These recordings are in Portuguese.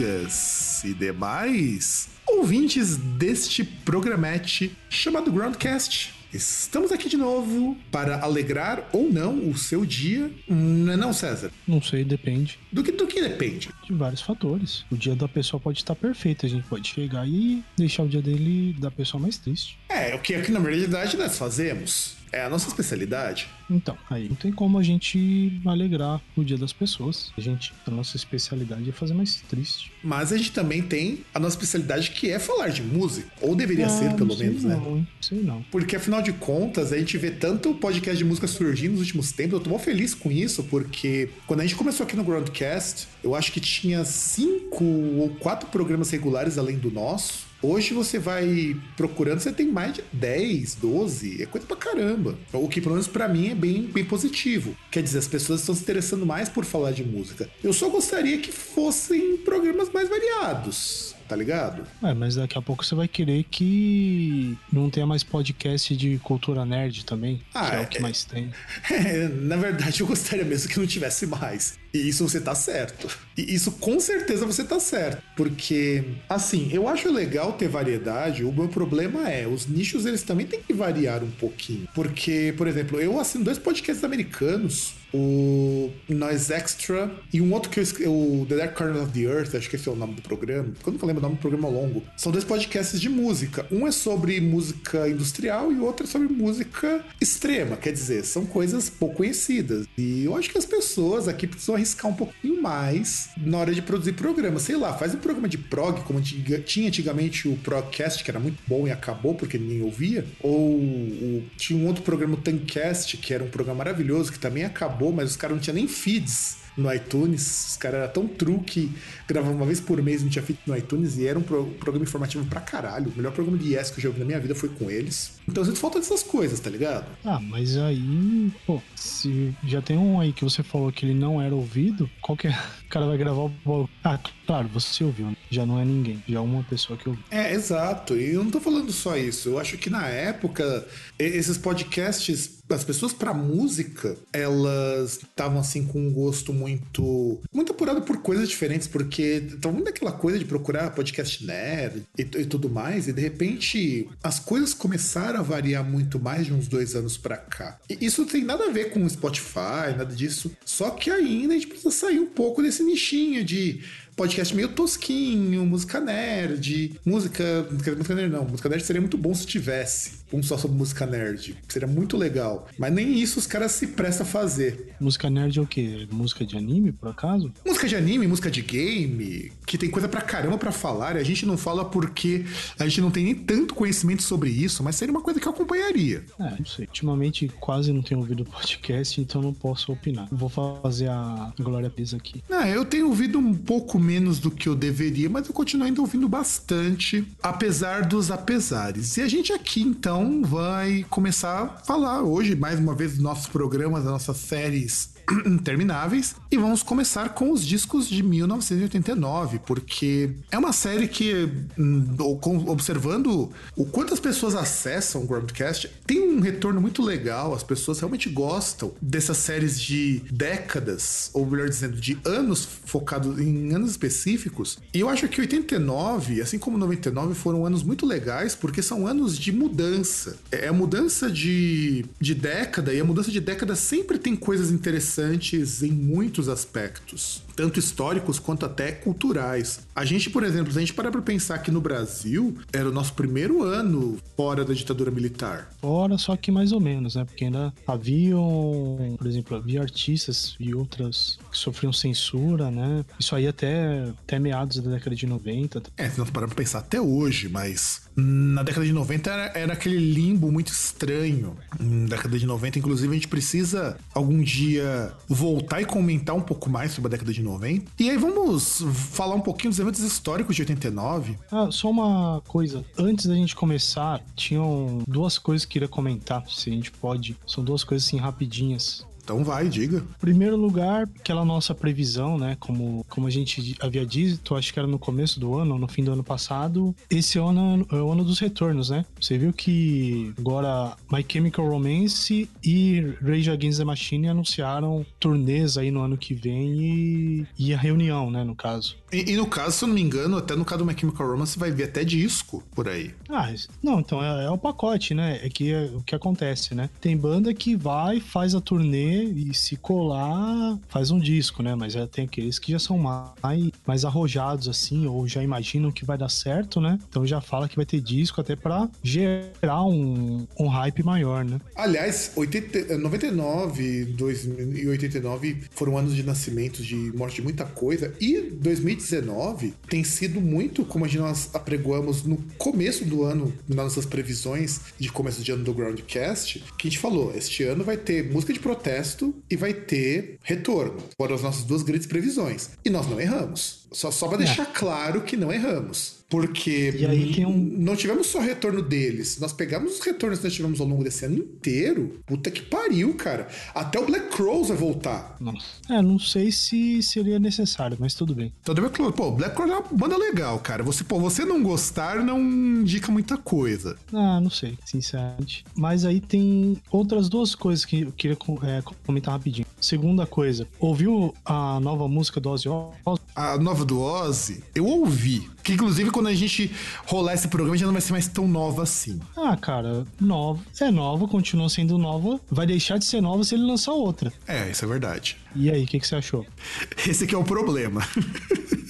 Amigas e demais ouvintes deste programete chamado Groundcast. Estamos aqui de novo para alegrar ou não o seu dia. Não é não, César? Não sei, depende Do que, do que depende? de vários fatores. O dia da pessoa pode estar perfeito, a gente pode chegar e deixar o dia dele da pessoa mais triste. É, o que aqui na realidade nós fazemos. É a nossa especialidade. Então, aí não tem como a gente alegrar o dia das pessoas. A gente, a nossa especialidade é fazer mais triste. Mas a gente também tem a nossa especialidade que é falar de música. Ou deveria Ah, ser, não pelo menos, né? não? Sei não. Porque afinal de contas, a gente vê tanto podcast de música surgindo nos últimos tempos. Eu tô mó feliz com isso, porque quando a gente começou aqui no Groundcast, eu acho que tinha cinco ou quatro programas regulares além do nosso. Hoje você vai procurando, você tem mais de 10, 12, é coisa pra caramba. O que, pelo menos pra mim, é bem, bem positivo. Quer dizer, as pessoas estão se interessando mais por falar de música. Eu só gostaria que fossem programas mais variados, tá ligado? É, mas daqui a pouco você vai querer que não tenha mais podcast de cultura nerd também, Ah, que é, é- o que mais tem. É, na verdade, eu gostaria mesmo que não tivesse mais. E isso você tá certo. E isso com certeza você tá certo. Porque, assim, eu acho legal ter variedade. O meu problema é, os nichos eles também têm que variar um pouquinho. Porque, por exemplo, eu assino dois podcasts americanos. O Noise Extra e um outro que eu o The Dark Corner of the Earth, acho que esse é o nome do programa. Eu nunca lembro o nome do programa longo. São dois podcasts de música. Um é sobre música industrial e o outro é sobre música extrema. Quer dizer, são coisas pouco conhecidas. E eu acho que as pessoas aqui precisam arriscar um pouquinho mais na hora de produzir programa. Sei lá, faz um programa de prog, como tinha antigamente o Progcast, que era muito bom e acabou porque ninguém ouvia. Ou o- tinha um outro programa, o Tancast, que era um programa maravilhoso, que também acabou, mas os caras não tinham nem feeds no iTunes. Os caras eram tão true que gravavam uma vez por mês, não tinha feed no iTunes e era um pro- programa informativo pra caralho. O melhor programa de Yes que eu já ouvi na minha vida foi com eles. Então eu sinto falta dessas coisas, tá ligado? Ah, mas aí, pô, se já tem um aí que você falou que ele não era ouvido, qualquer cara vai gravar o. Ah, claro, você ouviu, né? já não é ninguém, já é uma pessoa que ouviu. É, exato. E eu não tô falando só isso. Eu acho que na época, esses podcasts, as pessoas pra música, elas estavam assim com um gosto muito. muito apurado por coisas diferentes, porque tava muito aquela coisa de procurar podcast nerd e, e tudo mais, e de repente as coisas começaram a variar muito mais de uns dois anos pra cá. E isso tem nada a ver com Spotify, nada disso. Só que ainda a gente precisa sair um pouco desse nichinho de podcast meio tosquinho, música nerd, música. Música nerd não. Música nerd seria muito bom se tivesse um só sobre música nerd. Seria muito legal. Mas nem isso os caras se prestam a fazer. Música nerd é o quê? Música de anime, por acaso? Música de anime, música de game, que tem coisa pra caramba pra falar, e a gente não fala porque a gente não tem nem tanto conhecimento sobre isso, mas seria uma coisa que eu acompanharia. É, não sei. Ultimamente quase não tenho ouvido podcast, então não posso opinar. Vou fazer a Glória Pisa aqui. Ah, eu tenho ouvido um pouco menos do que eu deveria, mas eu continuo ainda ouvindo bastante, apesar dos apesares. E a gente aqui, então, vai começar a falar hoje, mais uma vez, dos nossos programas, das nossas séries intermináveis. E vamos começar com os discos de 1989, porque é uma série que, hum, observando o quanto as pessoas acessam o Groundcast, tem um retorno muito legal. As pessoas realmente gostam dessas séries de décadas, ou melhor dizendo, de anos focados em anos específicos. E eu acho que 89, assim como 99, foram anos muito legais, porque são anos de mudança. É a mudança de, de década, e a mudança de década sempre tem coisas interessantes em muitos aspectos. Tanto históricos quanto até culturais. A gente, por exemplo, se a gente parar pra pensar que no Brasil era o nosso primeiro ano fora da ditadura militar. Fora, só que mais ou menos, né? Porque ainda haviam, por exemplo, havia artistas e outras que sofriam censura, né? Isso aí até, até meados da década de 90. É, se nós pararmos pra pensar até hoje, mas na década de 90 era, era aquele limbo muito estranho. Na década de 90, inclusive, a gente precisa algum dia voltar e comentar um pouco mais sobre a década de 90. E aí vamos falar um pouquinho dos eventos históricos de 89. Ah, só uma coisa. Antes da gente começar, tinham duas coisas que eu queria comentar, se a gente pode. São duas coisas assim rapidinhas. Então vai, diga. Primeiro lugar, aquela nossa previsão, né? Como, como a gente havia dito, acho que era no começo do ano, no fim do ano passado. Esse ano é o ano dos retornos, né? Você viu que agora My Chemical Romance e Rage Against the Machine anunciaram turnês aí no ano que vem e, e a reunião, né? No caso. E, e, no caso, se eu não me engano, até no caso do My Chemical Romance vai vir até disco por aí. Ah, não, então é, é o pacote, né? É que é o que acontece, né? Tem banda que vai, faz a turnê e se colar, faz um disco, né? Mas é, tem aqueles que já são mais, mais arrojados, assim, ou já imaginam que vai dar certo, né? Então já fala que vai ter disco até pra gerar um, um hype maior, né? Aliás, 80, 99 2000 e 89 foram anos de nascimento, de morte de muita coisa, e 2019 tem sido muito como nós apregoamos no começo do ano, nas nossas previsões de começo de ano do Groundcast, que a gente falou, este ano vai ter música de protesto e vai ter retorno. Foram as nossas duas grandes previsões. E nós não erramos. Só, só deixar é. claro que não erramos. Porque um... não tivemos só retorno deles. Nós pegamos os retornos que nós tivemos ao longo desse ano inteiro. Puta que pariu, cara. Até o Black Crows vai voltar. Nossa. É, não sei se seria necessário, mas tudo bem. Então, Black Crows, pô, Black Crows é uma banda legal, cara. Você, pô, você não gostar não indica muita coisa. Ah, não sei, sinceramente. Mas aí tem outras duas coisas que eu queria é, comentar rapidinho. Segunda coisa, ouviu a nova música do Ozzy Osbourne? A nova do Ozzy? Eu ouvi. Que inclusive quando a gente rolar esse programa já não vai ser mais tão nova assim. Ah, cara, nova. É nova, continua sendo nova. Vai deixar de ser nova se ele lançar outra. É, isso é verdade. E aí, o que, que você achou? Esse aqui é o problema.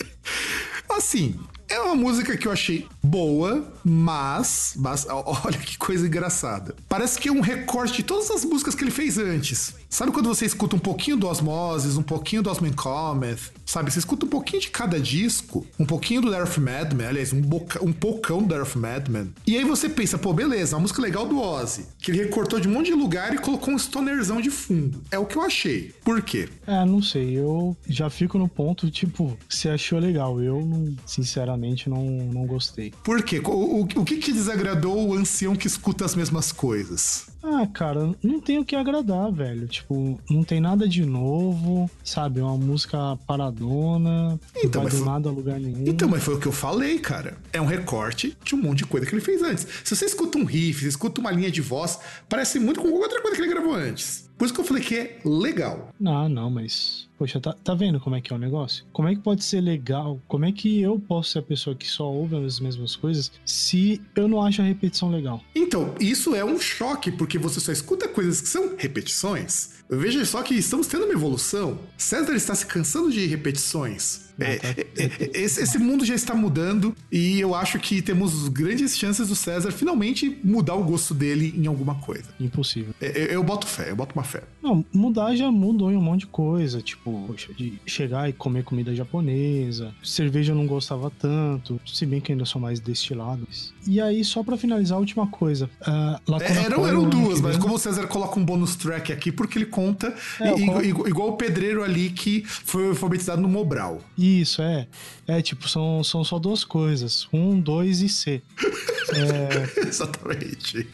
assim, é uma música que eu achei boa, mas, mas. Olha que coisa engraçada. Parece que é um recorte de todas as músicas que ele fez antes. Sabe quando você escuta um pouquinho do Osmosis, um pouquinho do Osman Cometh, sabe? Você escuta um pouquinho de cada disco, um pouquinho do Darth Madman, aliás, um, boca, um poucão do Darth Madman. E aí você pensa, pô, beleza, uma música legal do Ozzy, que ele recortou de um monte de lugar e colocou um stonerzão de fundo. É o que eu achei. Por quê? É, não sei, eu já fico no ponto, tipo, você achou legal. Eu, sinceramente, não, não gostei. Por quê? O, o, o que que desagradou o ancião que escuta as mesmas coisas? Ah, cara, não tem o que agradar, velho. Tipo, não tem nada de novo, sabe? É uma música paradona, então, não vai do foi... nada a lugar nenhum. Então, mas foi o que eu falei, cara. É um recorte de um monte de coisa que ele fez antes. Se você escuta um riff, você escuta uma linha de voz, parece muito com outra coisa que ele gravou antes. Por isso que eu falei que é legal. Não, não, mas. Poxa, tá, tá vendo como é que é o negócio? Como é que pode ser legal? Como é que eu posso ser a pessoa que só ouve as mesmas coisas se eu não acho a repetição legal? Então, isso é um choque, porque você só escuta coisas que são repetições. Veja só que estamos tendo uma evolução. César está se cansando de repetições. É, tá. é, é, esse, esse, mundo já está mudando e eu acho que temos grandes chances do César finalmente mudar o gosto dele em alguma coisa. Impossível. Eu, é, eu boto fé, eu boto uma fé. Não, mudar já mudou em um monte de coisa. Tipo, poxa, de chegar e comer comida japonesa. Cerveja eu não gostava tanto, se bem que ainda sou mais destilados. E aí, só para finalizar, a última coisa. Uh, eram, eram duas, mas como o César coloca um bônus track aqui, porque ele conta é, igual, coloco... igual, o pedreiro ali que foi alfabetizado no Mobral. Isso, é. É, tipo, são, são só duas coisas. Um, dois e C. É... Exatamente.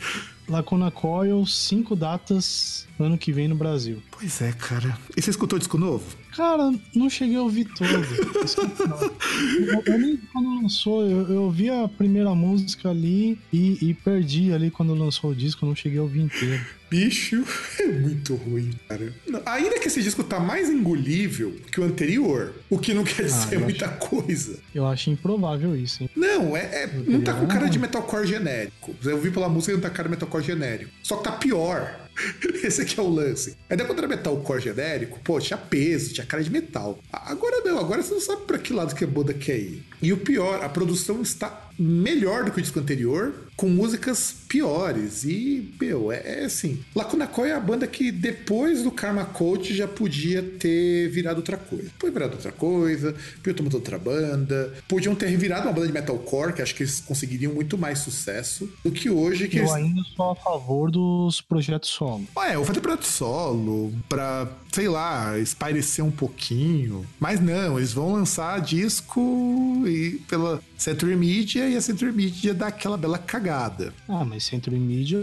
Lacuna Coil, cinco datas ano que vem no Brasil. Pois é, cara. E você escutou o disco novo? Cara, não cheguei a ouvir todo. eu, nem quando lançou, eu, eu ouvi a primeira música ali e, e perdi ali quando lançou o disco, eu não cheguei a ouvir inteiro. Bicho, é muito ruim, cara. Ainda que esse disco tá mais engolível que o anterior, o que não quer ah, dizer muita acho, coisa. Eu acho improvável isso, hein? Não, é, é não tá com cara de metalcore genérico. Eu ouvi pela música e não tá com cara de metalcore genérico. Só que tá pior. Esse aqui é o lance. Ainda quando era metalcore genérico, pô, tinha peso, tinha cara de metal. Agora não, agora você não sabe pra que lado que a banda quer ir. E o pior, a produção está melhor do que o disco anterior, com músicas piores. E, meu, é, é assim. Lacuna Coil é a banda que depois do Karma Code já podia ter virado outra coisa. Podia virado outra coisa, podia ter outra banda. Podiam ter virado uma banda de metalcore, que acho que eles conseguiriam muito mais sucesso do que hoje. Que Eu eles... ainda sou a favor dos projetos solo. É, eu fazer projeto solo, pra, sei lá, espairecer um pouquinho. Mas não, eles vão lançar disco e pela Century Media e a Century Media dá aquela bela cagada. Ah, mas Centro e Mídia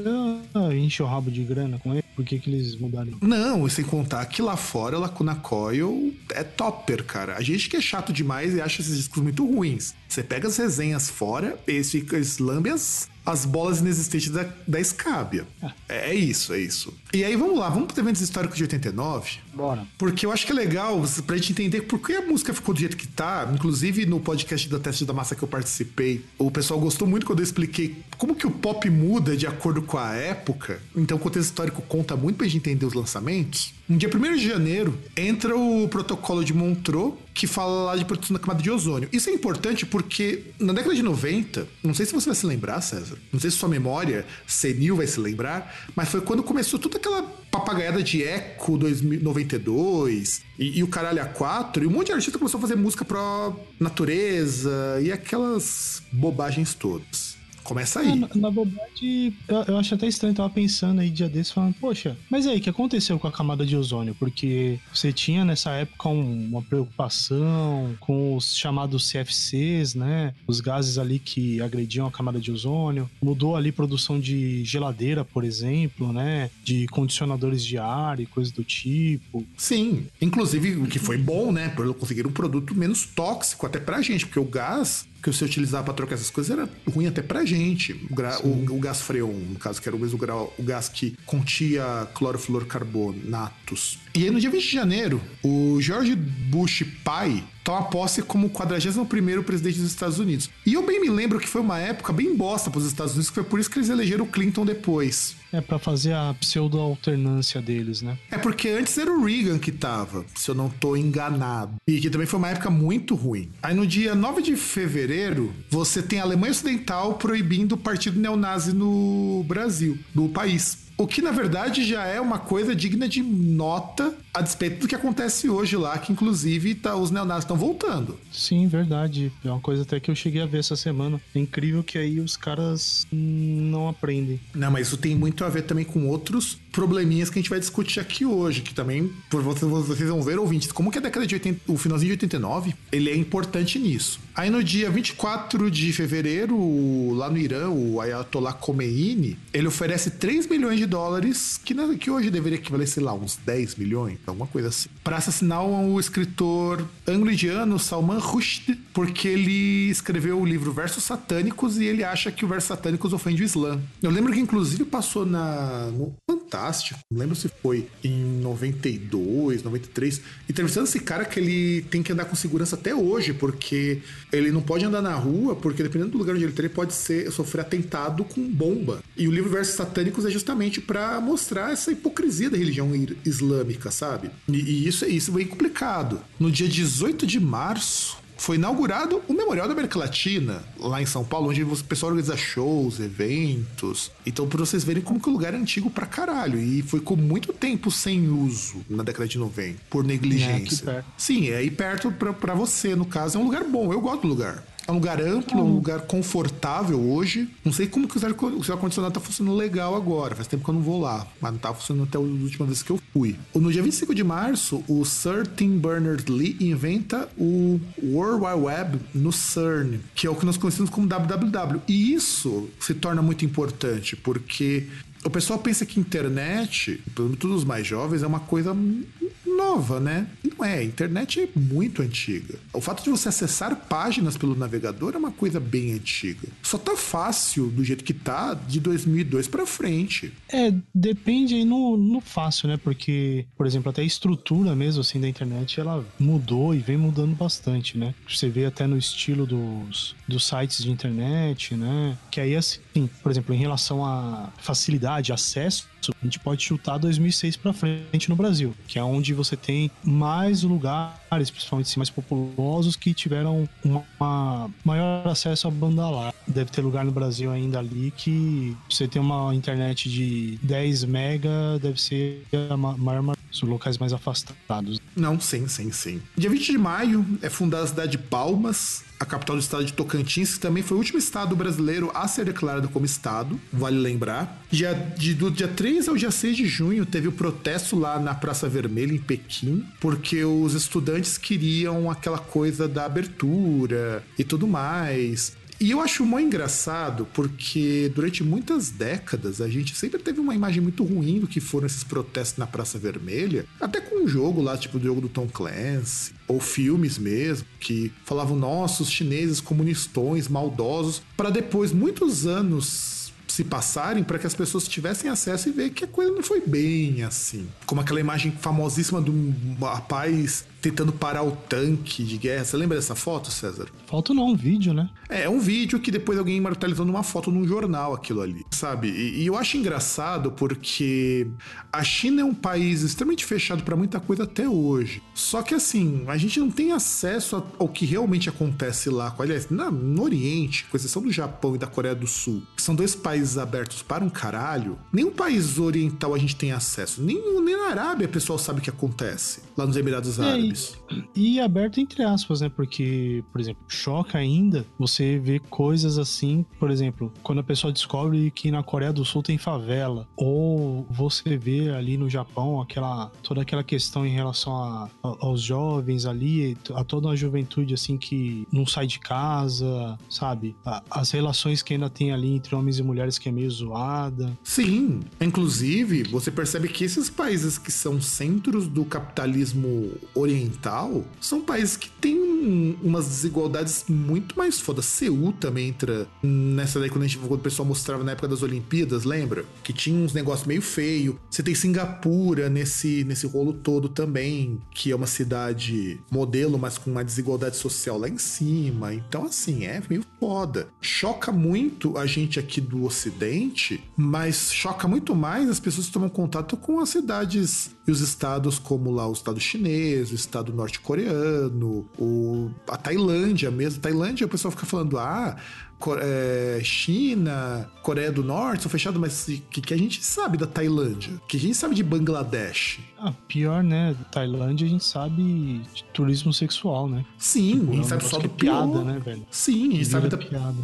ah, enche o rabo de grana com ele. Por que, que eles mudaram? Não, sem contar que lá fora, Lacuna Coil é topper, cara. A gente que é chato demais e acha esses discos muito ruins. Você pega as resenhas fora, eles ficam eles lambem as, as bolas inexistentes da, da escábia. É, é isso, é isso. E aí vamos lá, vamos para eventos históricos de 89. Bora. Porque eu acho que é legal pra gente entender por que a música ficou do jeito que tá. Inclusive, no podcast da Teste da Massa que eu participei, o pessoal gostou muito quando eu expliquei como que o pop muda de acordo com a época. Então, o contexto histórico conta muito pra gente entender os lançamentos. No dia 1 de janeiro, entra o protocolo de Montreux, que fala lá de proteção da camada de ozônio. Isso é importante porque na década de 90, não sei se você vai se lembrar, César, não sei se sua memória senil vai se lembrar, mas foi quando começou toda aquela papagaiada de Eco 2092 e, e o caralho A4, e um monte de artista começou a fazer música pro natureza e aquelas bobagens todas. Começa aí. Ah, na, na verdade, eu, eu acho até estranho, tava pensando aí dia desse, falando, poxa, mas aí, o que aconteceu com a camada de ozônio? Porque você tinha nessa época um- uma preocupação com os chamados CFCs, né? Os gases ali que agrediam a camada de ozônio. Mudou ali produção de geladeira, por exemplo, né? De condicionadores de ar e coisas do tipo. Sim, inclusive o que foi bom, né? Por conseguir um produto menos tóxico até pra gente, porque o gás que você utilizava pra trocar essas coisas era ruim até pra gente. O, gra- o- o gás freon, no caso, que era o mesmo grau, o gás que continha E aí, no dia 20 de janeiro, o George Bush pai toma posse como 41º presidente dos Estados Unidos. E eu bem me lembro que foi uma época bem bosta pros Estados Unidos, que foi por isso que eles elegeram o Clinton depois. É pra fazer a pseudo-alternância deles, né? É porque antes era o Reagan que tava, se eu não tô enganado. E que também foi uma época muito ruim. Aí no dia 9 de fevereiro, você tem a Alemanha Ocidental proibindo o partido neonazi no Brasil, no país. O que na verdade já é uma coisa digna de nota a despeito do que acontece hoje lá, que inclusive tá, os neonazis estão voltando. Sim, verdade. É uma coisa até que eu cheguei a ver essa semana. É incrível que aí os caras não aprendem. Não, mas isso tem muito a ver também com outros probleminhas que a gente vai discutir aqui hoje, que também, por vocês, vocês vão ver, ouvintes, como que a década de 80, o finalzinho de 89, ele é importante nisso. Aí no dia 24 de fevereiro, lá no Irã, o Ayatollah Khomeini, ele oferece 3 milhões de dólares, que, na- que hoje deveria equivaler, sei lá, uns 10 milhões, alguma coisa assim, para assassinar o escritor anglo-indiano Salman Rushdie, porque ele escreveu o livro Versos Satânicos e ele acha que o Versos Satânicos ofende o Islã. Eu lembro que inclusive passou na no Fantástico, não lembro se foi em 92, 93, entrevistando esse cara que ele tem que andar com segurança até hoje, porque ele não pode andar na rua, porque dependendo do lugar onde ele tá, ele pode ser, sofrer atentado com bomba. E o livro Versos Satânicos é justamente para mostrar essa hipocrisia da religião islâmica, sabe? E, e isso, isso é bem complicado. No dia 18 de março, foi inaugurado o Memorial da América Latina, lá em São Paulo, onde o pessoal organiza shows, eventos. Então, pra vocês verem como que o lugar é antigo pra caralho. E foi com muito tempo sem uso na década de 90, por É, negligência. perto. Sim, é aí perto pra, pra você, no caso. É um lugar bom, eu gosto do lugar. É um lugar amplo, é um lugar confortável hoje. Não sei como que o seu ar-condicionado tá funcionando legal agora. Faz tempo que eu não vou lá. Mas não tava funcionando até a última vez que eu fui. No dia 25 de março, o Sir Tim Berners-Lee inventa o World Wide Web no CERN, que é o que nós conhecemos como www. E isso se torna muito importante, porque o pessoal pensa que internet, todos os mais jovens, é uma coisa nova, né? Não é. A internet é muito antiga. O fato de você acessar páginas pelo navegador é uma coisa bem antiga. Só tá fácil do jeito que tá de 2002 para frente. É, depende aí no, no fácil, né? Porque, por exemplo, até a estrutura mesmo assim da internet, ela mudou e vem mudando bastante, né? Você vê até no estilo dos, dos sites de internet, né? Que aí, assim, por exemplo, em relação à facilidade, acesso, a gente pode chutar 2006 para frente no Brasil, que é onde você tem mais lugares, principalmente assim, mais populosos, que tiveram uma maior acesso à banda lá. Deve ter lugar no Brasil ainda ali que você tem uma internet de 10 mega, deve ser a maior os locais mais afastados. Não, sim, sim, sim. Dia 20 de maio é fundada a cidade de Palmas, a capital do estado de Tocantins, que também foi o último estado brasileiro a ser declarado como estado, vale lembrar. Dia, de, do dia 3 ao dia 6 de junho teve o protesto lá na Praça Vermelha, em Pequim, porque os estudantes queriam aquela coisa da abertura e tudo mais. E eu acho muito engraçado porque durante muitas décadas a gente sempre teve uma imagem muito ruim do que foram esses protestos na Praça Vermelha, até com um jogo lá, tipo o jogo do Tom Clancy, ou filmes mesmo, que falavam, nossos chineses comunistões, maldosos, para depois, muitos anos se passarem para que as pessoas tivessem acesso e ver que a coisa não foi bem assim. Como aquela imagem famosíssima do rapaz tentando parar o tanque de guerra. Você lembra dessa foto, César? Foto não, um vídeo, né? É, é um vídeo que depois alguém imortalizou numa foto num jornal aquilo ali, sabe? E, e eu acho engraçado porque a China é um país extremamente fechado para muita coisa até hoje. Só que assim, a gente não tem acesso ao que realmente acontece lá. Aliás, na, no Oriente, com exceção do Japão e da Coreia do Sul, que são dois países abertos para um caralho, nenhum país oriental a gente tem acesso. Nem, nem na Arábia o pessoal sabe o que acontece, lá nos Emirados Árabes. E aberto entre aspas, né? Porque, por exemplo, choca ainda você ver coisas assim, por exemplo, quando a pessoa descobre que na Coreia do Sul tem favela, ou você vê ali no Japão aquela toda aquela questão em relação a, a, aos jovens ali, a toda a juventude assim que não sai de casa, sabe? A, as relações que ainda tem ali entre homens e mulheres que é meio zoada. Sim, inclusive você percebe que esses países que são centros do capitalismo oriental oriental são países que têm umas desigualdades muito mais foda. Seul também entra nessa daí quando, a gente, quando o pessoal mostrava na época das Olimpíadas, lembra? Que tinha uns negócios meio feio. Você tem Singapura nesse, nesse rolo todo também, que é uma cidade modelo, mas com uma desigualdade social lá em cima. Então, assim, é meio foda. Choca muito a gente aqui do Ocidente, mas choca muito mais as pessoas que tomam contato com as cidades e os estados como lá o estado chinês, o estado norte-coreano, a Tailândia mesmo. Tailândia, o pessoal fica falando, ah, é, China, Coreia do Norte são fechados, mas o que, que, a gente sabe da Tailândia? O que a gente sabe de Bangladesh? Ah, pior, né? Tailândia a gente sabe de turismo sexual, né? Sim, tipo, a gente é sabe só do é pior. piada, né, velho? Sim, a gente sabe da,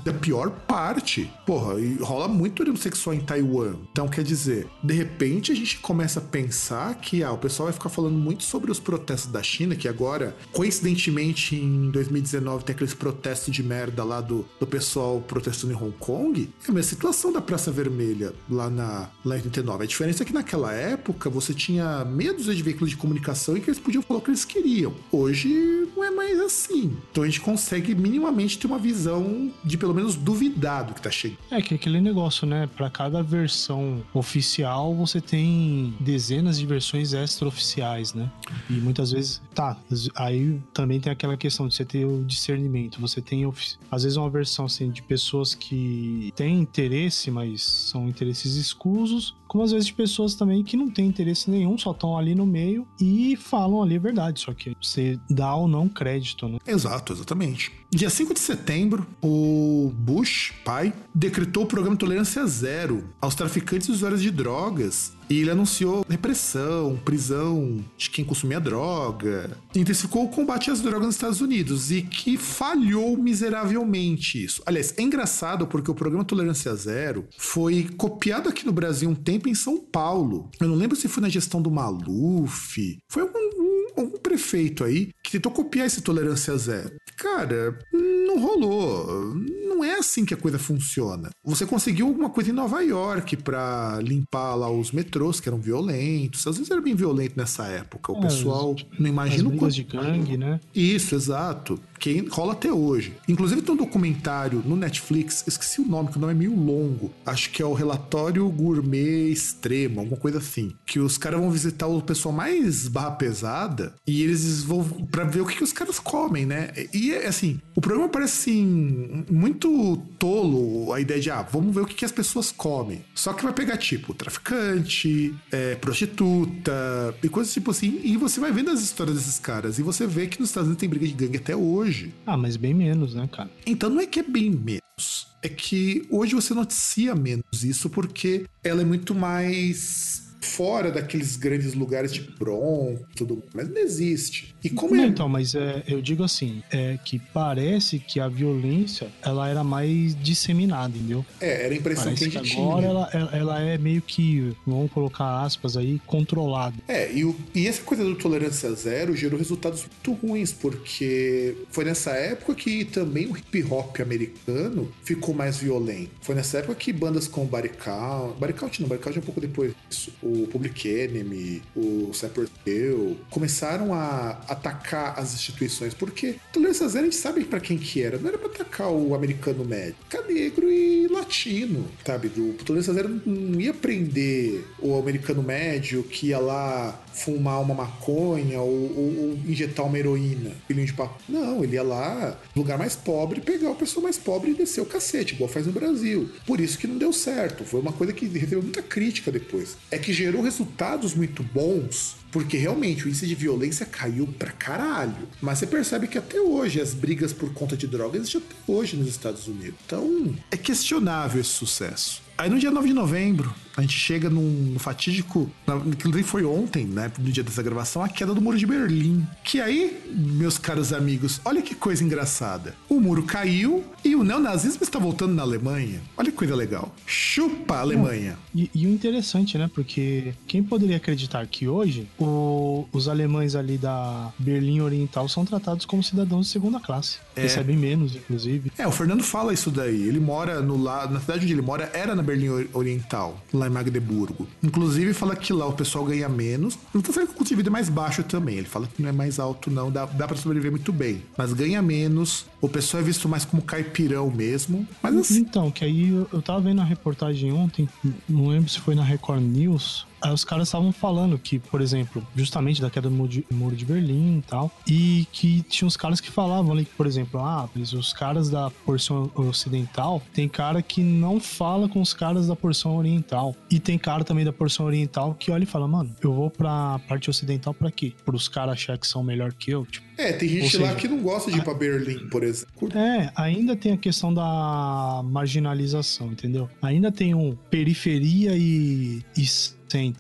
da, pior parte. Porra, e rola muito turismo sexual em Taiwan. Então, quer dizer, de repente a gente começa a pensar que ah, o pessoal vai ficar falando muito sobre os protestos da China, que agora, coincidentemente, em 2019 tem aqueles protestos de merda lá do, do pessoal pessoal protestando em Hong Kong, é a mesma situação da Praça Vermelha lá, na, lá em 89. A diferença é que naquela época você tinha dúzia de veículos de comunicação e que eles podiam falar o que eles queriam. Hoje não é mais assim. Então a gente consegue minimamente ter uma visão de pelo menos duvidar do que tá chegando. É que é aquele negócio, né? Para cada versão oficial você tem dezenas de versões extra-oficiais, né? E muitas vezes, tá, aí também tem aquela questão de você ter o discernimento. Você tem, às vezes, uma versão assim, de pessoas que têm interesse, mas são interesses escusos, como às vezes de pessoas também que não têm interesse nenhum, só estão ali no meio e falam ali a verdade, só que você dá ou não crédito, né? Exato, exatamente. Dia 5 de setembro, o Bush, pai, decretou o programa Tolerância Zero aos traficantes e usuários de drogas e ele anunciou repressão, prisão de quem consumia droga. Intensificou o combate às drogas nos Estados Unidos e que falhou miseravelmente isso. Aliás, é engraçado porque o programa Tolerância Zero foi copiado aqui no Brasil um tempo em São Paulo. Eu não lembro se foi na gestão do Maluf. Foi algum um, um prefeito aí que tentou copiar esse Tolerância Zero. Cara, não rolou. Não é assim que a coisa funciona. Você conseguiu alguma coisa em Nova York para limpar lá os metrôs que eram violentos. Às vezes era bem violento nessa época. O é, pessoal não imagina o quanto... de gangue, né? Isso, exato que rola até hoje. Inclusive tem um documentário no Netflix, esqueci o nome, que o nome é meio longo. Acho que é o Relatório Gourmet Extremo, alguma coisa assim. Que os caras vão visitar o pessoal mais barra pesada e eles vão para ver o que, que os caras comem, né? E assim, o programa parece assim, muito tolo a ideia de, ah, vamos ver o que, que as pessoas comem. Só que vai pegar, tipo, traficante, é, prostituta e coisas tipo assim. E você vai vendo as histórias desses caras e você vê que nos Estados Unidos tem briga de gangue até hoje hoje. Ah, mas bem menos, né, cara? Então não é que é bem menos. É que hoje você noticia menos isso porque ela é muito mais fora daqueles grandes lugares de Bronx, tudo, mas não existe. E como não, é... Então, mas é, eu digo assim, é que parece que a violência ela era mais disseminada, entendeu? É, era a impressão parece que a gente que agora tinha. Agora ela, ela é meio que, vamos colocar aspas aí, controlada. É, e, o, e essa coisa do tolerância zero gerou resultados muito ruins, porque foi nessa época que também o hip hop americano ficou mais violento. Foi nessa época que bandas como Body Count, Body Count não, Body Count é um pouco depois disso, o o Public Enemy, o Hill, começaram a atacar as instituições, porque tolerância zero a gente sabe para quem que era, não era para atacar o americano médio, era negro e latino, sabe? Do tolerância zero não ia prender o americano médio que ia lá fumar uma maconha ou, ou, ou injetar uma heroína, filhinho de papo. Não, ele ia lá, lugar mais pobre, pegar o pessoa mais pobre e descer o cacete, igual faz no Brasil. Por isso que não deu certo. Foi uma coisa que recebeu muita crítica depois. É que gerou resultados muito bons porque realmente o índice de violência caiu pra caralho. Mas você percebe que até hoje as brigas por conta de drogas existem até hoje nos Estados Unidos. Então é questionável esse sucesso. Aí no dia 9 de novembro, a gente chega num fatídico. Inclusive foi ontem, né? No dia dessa gravação, a queda do muro de Berlim. Que aí, meus caros amigos, olha que coisa engraçada. O muro caiu e o neonazismo está voltando na Alemanha. Olha que coisa legal. Chupa a Alemanha. E, e o interessante, né? Porque quem poderia acreditar que hoje o, os alemães ali da Berlim Oriental são tratados como cidadãos de segunda classe. É. Recebem menos, inclusive. É, o Fernando fala isso daí. Ele mora no lado. Na cidade onde ele mora era na Berlim Oriental, lá em Magdeburgo. Inclusive, fala que lá o pessoal ganha menos. Não tô falando que o custo de vida é mais baixo também. Ele fala que não é mais alto, não. Dá, dá pra sobreviver muito bem. Mas ganha menos. O pessoal é visto mais como caipirão mesmo. Mas assim... Então, que aí eu, eu tava vendo a reportagem ontem, não lembro se foi na Record News Aí os caras estavam falando que, por exemplo, justamente da queda do muro de, muro de Berlim e tal, e que tinha uns caras que falavam ali que, por exemplo, ah, os caras da porção ocidental, tem cara que não fala com os caras da porção oriental. E tem cara também da porção oriental que olha e fala, mano, eu vou pra parte ocidental pra quê? Para os caras achar que são melhor que eu, tipo. É, tem gente seja, lá que não gosta de ir pra Berlim, por exemplo. É, ainda tem a questão da marginalização, entendeu? Ainda tem um periferia e, e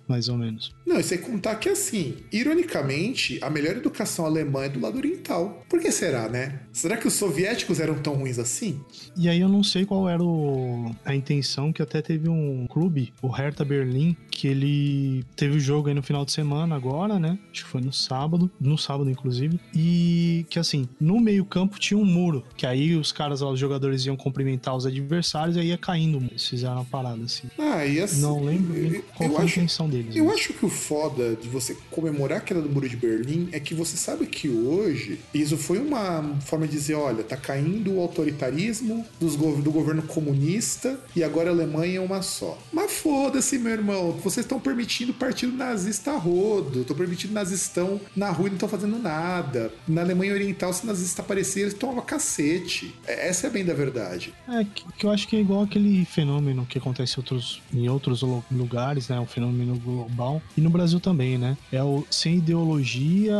mais ou menos. Não, e sem contar que, assim, ironicamente, a melhor educação alemã é do lado oriental. Por que será, né? Será que os soviéticos eram tão ruins assim? E aí eu não sei qual era o... a intenção, que até teve um clube, o Hertha Berlim, que ele teve o jogo aí no final de semana agora, né? Acho que foi no sábado, no sábado inclusive, e que assim, no meio campo tinha um muro, que aí os caras, os jogadores iam cumprimentar os adversários e aí ia caindo. Eles fizeram uma parada assim. Ah, e assim... Não lembro qual foi acho, intenção deles. Eu acho que o foda de você comemorar a queda do Muro de Berlim é que você sabe que hoje isso foi uma forma de dizer: olha, tá caindo o autoritarismo dos, do governo comunista e agora a Alemanha é uma só. Mas foda-se, meu irmão, vocês estão permitindo partido nazista a rodo, estão permitindo nazistão na rua e não estão fazendo nada. Na Alemanha Oriental, se nazista aparecer, eles tomavam cacete. É, essa é bem da verdade. É, que, que eu acho que é igual aquele fenômeno que acontece em outros, em outros lugares, né? Um fenômeno global. E no Brasil também, né? É o sem ideologia,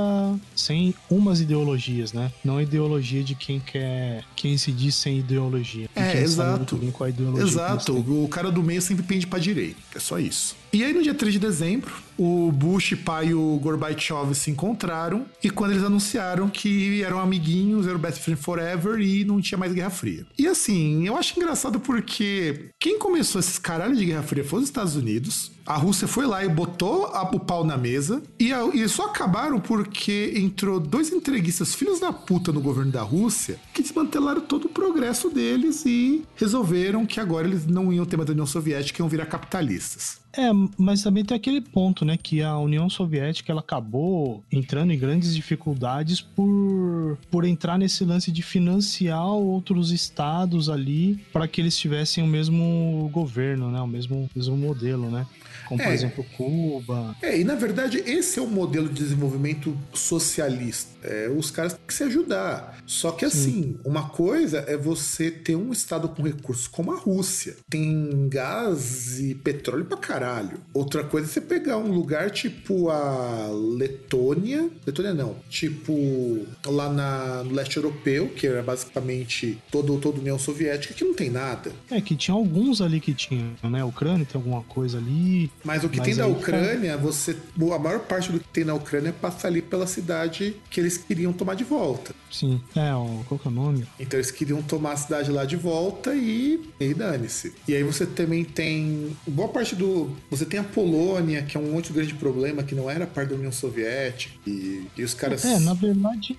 sem umas ideologias, né? Não a ideologia de quem quer, quem se diz sem ideologia. É, exato. Exato. O cara do meio sempre pende pra direita. É só isso. E aí, no dia 3 de dezembro, o Bush, pai e o Gorbachev se encontraram e quando eles anunciaram que eram amiguinhos, eram best friend forever e não tinha mais Guerra Fria. E assim, eu acho engraçado porque quem começou esses caralhos de Guerra Fria foi os Estados Unidos. A Rússia foi lá e botou a, o pau na mesa e, a, e só acabaram porque entrou dois entreguistas filhos da puta no governo da Rússia que desmantelaram todo o progresso deles e resolveram que agora eles não iam ter mais da União Soviética e iam virar capitalistas. É, mas também tem aquele ponto, né, que a União Soviética ela acabou entrando em grandes dificuldades por, por entrar nesse lance de financiar outros estados ali para que eles tivessem o mesmo governo, né, o mesmo, mesmo modelo, né? Como, por É. exemplo, Cuba. É, e na verdade esse é o modelo de desenvolvimento socialista. É os caras têm que se ajudar. Só que assim, uma coisa é você ter um estado com recursos como a Rússia. Tem gás e petróleo pra caralho. Outra coisa é você pegar um lugar tipo a Letônia. Letônia não. Tipo lá na, no leste europeu, que era basicamente todo, toda a União Soviética, que não tem nada. É, que tinha alguns ali que tinham, né? A Ucrânia tem alguma coisa ali. Mas o que Mas tem aí Ucrânia, você. A maior parte do que tem na Ucrânia passa ali pela cidade que eles queriam tomar de volta. Sim. É, ó, qual que é o nome? Então eles queriam tomar a cidade lá de volta e, e dane-se. E aí você também tem. Boa parte do. Você tem a Polônia, que é um outro grande problema, que não era parte da União Soviética. E, e os caras. É, na verdade,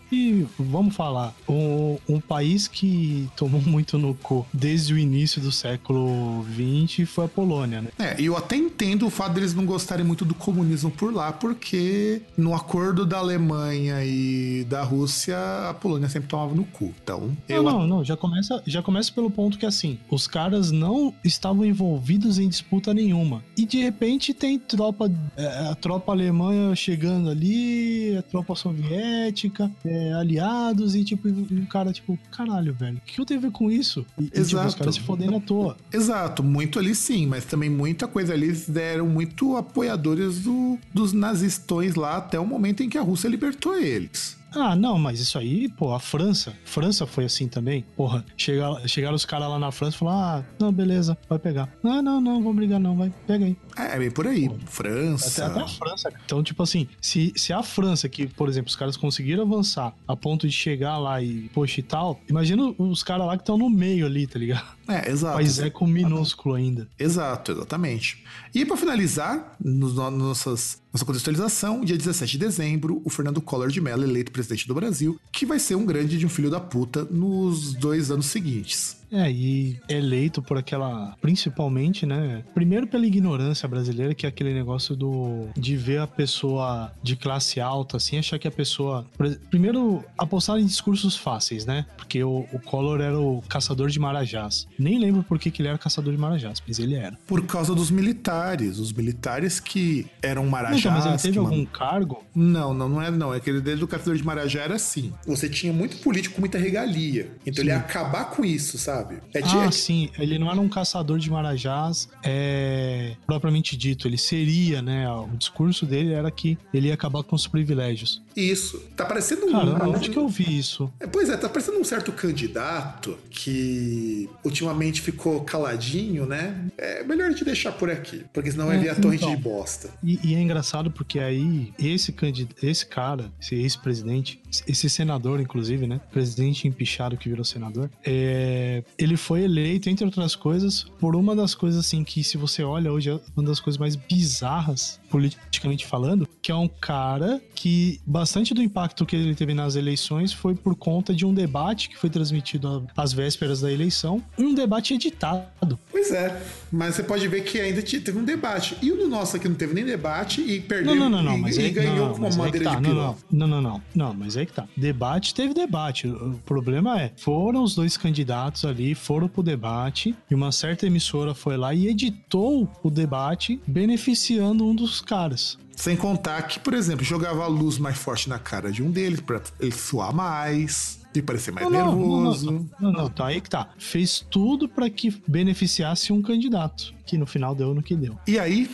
vamos falar, um, um país que tomou muito no cu desde o início do século XX foi a Polônia, né? É, e eu até entendo o fato deles não gostarem muito do comunismo por lá, porque no acordo da Alemanha e da Rússia, a Polônia sempre tomava no cu. Então, eu Não, não, não, já começa, já começa pelo ponto que assim, os caras não estavam envolvidos em disputa nenhuma. E de repente tem tropa, é, a tropa alemã chegando ali, a tropa soviética, é, aliados, e tipo, e o cara, tipo, caralho, velho, o que eu tenho a ver com isso? E, e, tipo, os Exato. caras se fodendo à toa. Exato, muito ali sim, mas também muita coisa ali eles deram muito apoiadores do, dos nazistões lá até o momento em que a Rússia libertou eles. Ah, não, mas isso aí, pô, a França. França foi assim também. Porra, chega, chegaram os caras lá na França e falaram: ah, não, beleza, vai pegar. Não, não, não, vamos brigar não, vai, pega aí. É, é bem por aí. Até, França. até a França. Então, tipo assim, se, se a França, que, por exemplo, os caras conseguiram avançar a ponto de chegar lá e, poxa e tal, imagina os caras lá que estão no meio ali, tá ligado? É, exato. País é com minúsculo ainda. Exato, exatamente. E para finalizar, nos no- nossas, nossa contextualização, dia 17 de dezembro, o Fernando Collor de Mello é eleito presidente do Brasil, que vai ser um grande de um filho da puta nos dois anos seguintes. É, e eleito por aquela. Principalmente, né? Primeiro pela ignorância brasileira, que é aquele negócio do. de ver a pessoa de classe alta, assim, achar que a pessoa. Primeiro, apostar em discursos fáceis, né? Porque o, o Collor era o caçador de marajás. Nem lembro por que, que ele era caçador de marajás, mas ele era. Por causa dos militares, os militares que eram marajás. então, mas ele teve algum man- cargo? Não, não, não é não. É que ele desde o caçador de Marajá era assim. Você tinha muito político com muita regalia. Então ele ia acabar com isso, sabe? É de- Ah, é- sim, ele não era um caçador de marajás é, propriamente dito, ele seria, né? O discurso dele era que ele ia acabar com os privilégios. Isso. Tá parecendo um. Caramba, onde que eu vi isso? É, Pois é, tá parecendo um certo candidato que ultimamente ficou caladinho, né? É melhor te deixar por aqui, porque senão vai É, vir a torre então. de bosta. E, e é engraçado porque aí esse candidato, esse cara, esse ex-presidente, esse senador, inclusive, né? Presidente empichado que virou senador, é, ele foi eleito, entre outras coisas, por uma das coisas assim que, se você olha hoje, é uma das coisas mais bizarras, politicamente falando, que é um cara que bastante do impacto que ele teve nas eleições foi por conta de um debate que foi transmitido às vésperas da eleição, e um debate editado. Pois é, mas você pode ver que ainda te- teve um debate. E o do nosso aqui não teve nem debate e perdeu Não, não, não, não, e, mas e aí, ganhou não, com uma que madeira tá, de não, pilão. não, não, não, mas aí que tá. Debate teve debate. O problema é, foram os dois candidatos ali, foram pro debate, e uma certa emissora foi lá e editou o debate, beneficiando um dos caras. Sem contar que, por exemplo, jogava a luz mais forte na cara de um deles pra ele suar mais e parecer mais Não, não, nervoso. Não, não, não, tá aí que tá. Fez tudo pra que beneficiasse um candidato, que no final deu no que deu. E aí,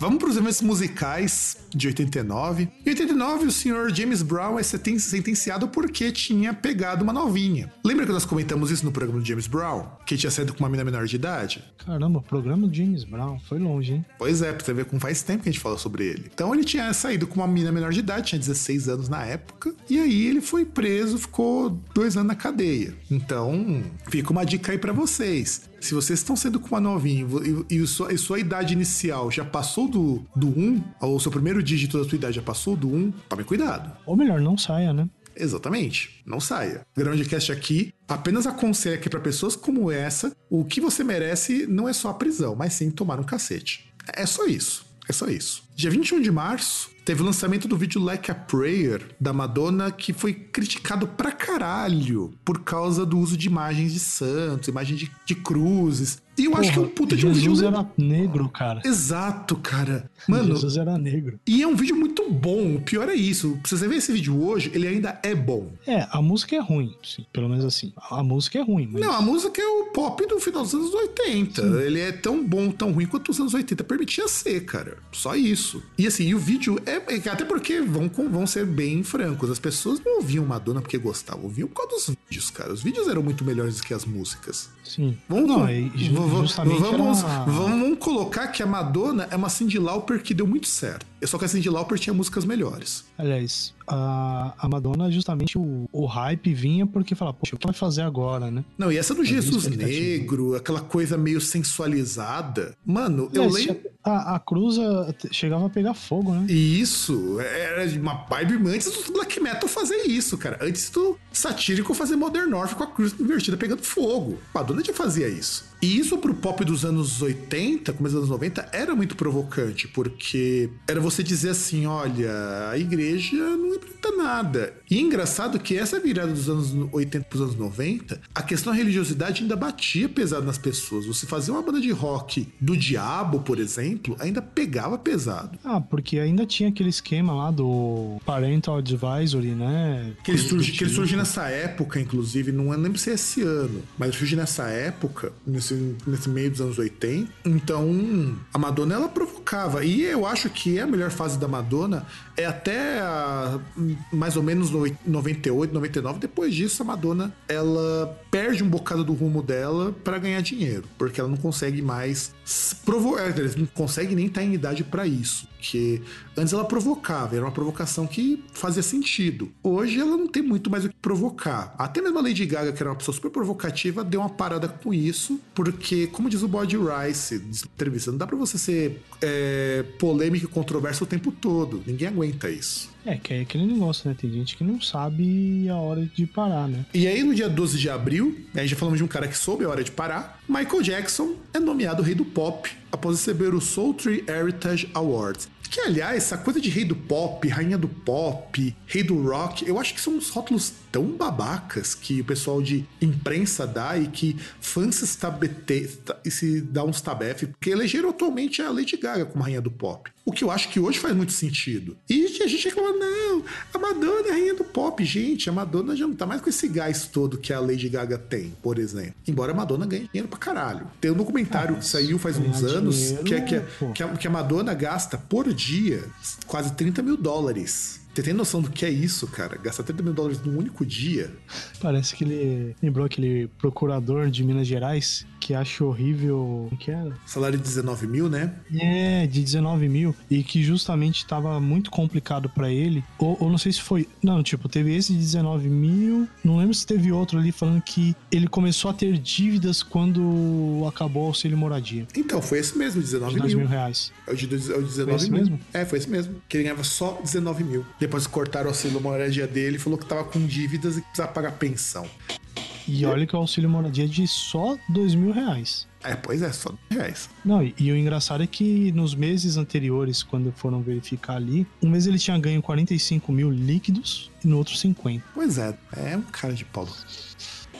Vamos para os eventos musicais de 89. Em 89, o senhor James Brown é sentenciado porque tinha pegado uma novinha. Lembra que nós comentamos isso no programa do James Brown? Que tinha saído com uma menina menor de idade? Caramba, programa do James Brown. Foi longe, hein? Pois é, pra você ver como faz tempo que a gente fala sobre ele. Então ele tinha saído com uma menina menor de idade, tinha 16 anos na época. E aí ele foi preso, ficou dois anos na cadeia. Então, fica uma dica aí para vocês. Se vocês estão sendo com uma novinha e, e, sua, e sua idade inicial já passou do, do 1, ou o seu primeiro dígito da sua idade já passou do 1, tome cuidado. Ou melhor, não saia, né? Exatamente, não saia. O Groundcast aqui apenas aconselha que para pessoas como essa, o que você merece não é só a prisão, mas sim tomar um cacete. É só isso. É só isso. Dia 21 de março, teve o lançamento do vídeo Like a Prayer da Madonna, que foi criticado pra caralho por causa do uso de imagens de santos, imagens de, de cruzes. E eu Porra, acho que é um puta de um vídeo. Jesus era negro, cara. Exato, cara. Mano. Jesus era negro. E é um vídeo muito bom. O pior é isso. Se você ver esse vídeo hoje, ele ainda é bom. É, a música é ruim. Sim, pelo menos assim. A música é ruim. Mas... Não, a música é o pop do final dos anos 80. Sim. Ele é tão bom, tão ruim quanto os anos 80 permitia ser, cara. Só isso. E assim, e o vídeo é. é até porque vão, vão ser bem francos. As pessoas não ouviam Madonna porque gostavam, ouviam por causa dos vídeos, cara. Os vídeos eram muito melhores do que as músicas. Sim. Vamos, não, vamos, vamos, era... vamos colocar que a Madonna é uma Cindy Lauper que deu muito certo. Só que a Cindy Lauper tinha músicas melhores. Aliás, a, a Madonna, justamente o, o hype vinha porque fala, poxa, o que vai fazer agora, né? Não, e essa do Jesus Negro, aquela coisa meio sensualizada. Mano, eu lembro. A, a cruz chegava a pegar fogo, né? Isso, era uma vibe antes do black metal fazer isso, cara. Antes do satírico fazer Modern North com a cruz invertida pegando fogo. Madonna já fazia isso. E isso pro pop dos anos 80, começo dos anos 90, era muito provocante, porque era você dizer assim: olha, a igreja não representa nada. E é engraçado que essa virada dos anos 80 pros anos 90, a questão da religiosidade ainda batia pesado nas pessoas. Você fazia uma banda de rock do diabo, por exemplo, ainda pegava pesado. Ah, porque ainda tinha aquele esquema lá do Parental Advisory, né? Que ele surge, que ele surge nessa época, inclusive, não lembro se é esse ano, mas surge nessa época, nesse nesse, nesse meio dos anos 80. Então, a Madonna ela provocava. E eu acho que a melhor fase da Madonna é até a, mais ou menos 98, 99. Depois disso, a Madonna ela perde um bocado do rumo dela para ganhar dinheiro, porque ela não consegue mais provocar, é, não consegue nem estar em idade para isso. Que antes ela provocava, era uma provocação que fazia sentido. Hoje ela não tem muito mais o que provocar. Até mesmo a Lady Gaga, que era uma pessoa super provocativa, deu uma parada com isso, porque, como diz o Body Rice, entrevista, não dá pra você ser é, polêmico e controverso o tempo todo. Ninguém aguenta isso. É, que é aquele negócio, né? Tem gente que não sabe a hora de parar, né? E aí, no dia 12 de abril, aí já falamos de um cara que soube a hora de parar, Michael Jackson é nomeado rei do pop após receber o Soul Tree Heritage Awards. Que, aliás, essa coisa de rei do pop, rainha do pop, rei do rock, eu acho que são uns rótulos tão babacas que o pessoal de imprensa dá e que fãs se, se dá uns tabef, porque elegeram atualmente a Lady Gaga como rainha do pop. O que eu acho que hoje faz muito sentido. E a gente reclama, não, a Madonna é a rainha do pop. Gente, a Madonna já não tá mais com esse gás todo que a Lady Gaga tem, por exemplo. Embora a Madonna ganhe dinheiro pra caralho. Tem um documentário ah, que saiu faz uns anos que, é, que, é, que, a, que a Madonna gasta por dia quase 30 mil dólares você tem noção do que é isso, cara? Gastar 30 mil dólares num único dia? Parece que ele lembrou aquele procurador de Minas Gerais que acha horrível. O que era? Salário de 19 mil, né? É, de 19 mil. E que justamente estava muito complicado para ele. Ou, ou, não sei se foi. Não, tipo, teve esse de 19 mil. Não lembro se teve outro ali falando que ele começou a ter dívidas quando acabou o auxílio moradia. Então, foi esse mesmo, 19 de mil. mil reais. É o de, é o 19 foi esse mil. mesmo? É, foi esse mesmo. Que ele ganhava só 19 mil. Depois cortaram o auxílio moradia dele e falou que tava com dívidas e precisava pagar pensão. E olha que o auxílio moradia é de só dois mil reais. É, pois é, só reais. Não, e, e, o engraçado é que nos meses anteriores, quando foram verificar ali, um mês ele tinha ganho 45 mil líquidos e no outro 50. Pois é, é um cara de pau.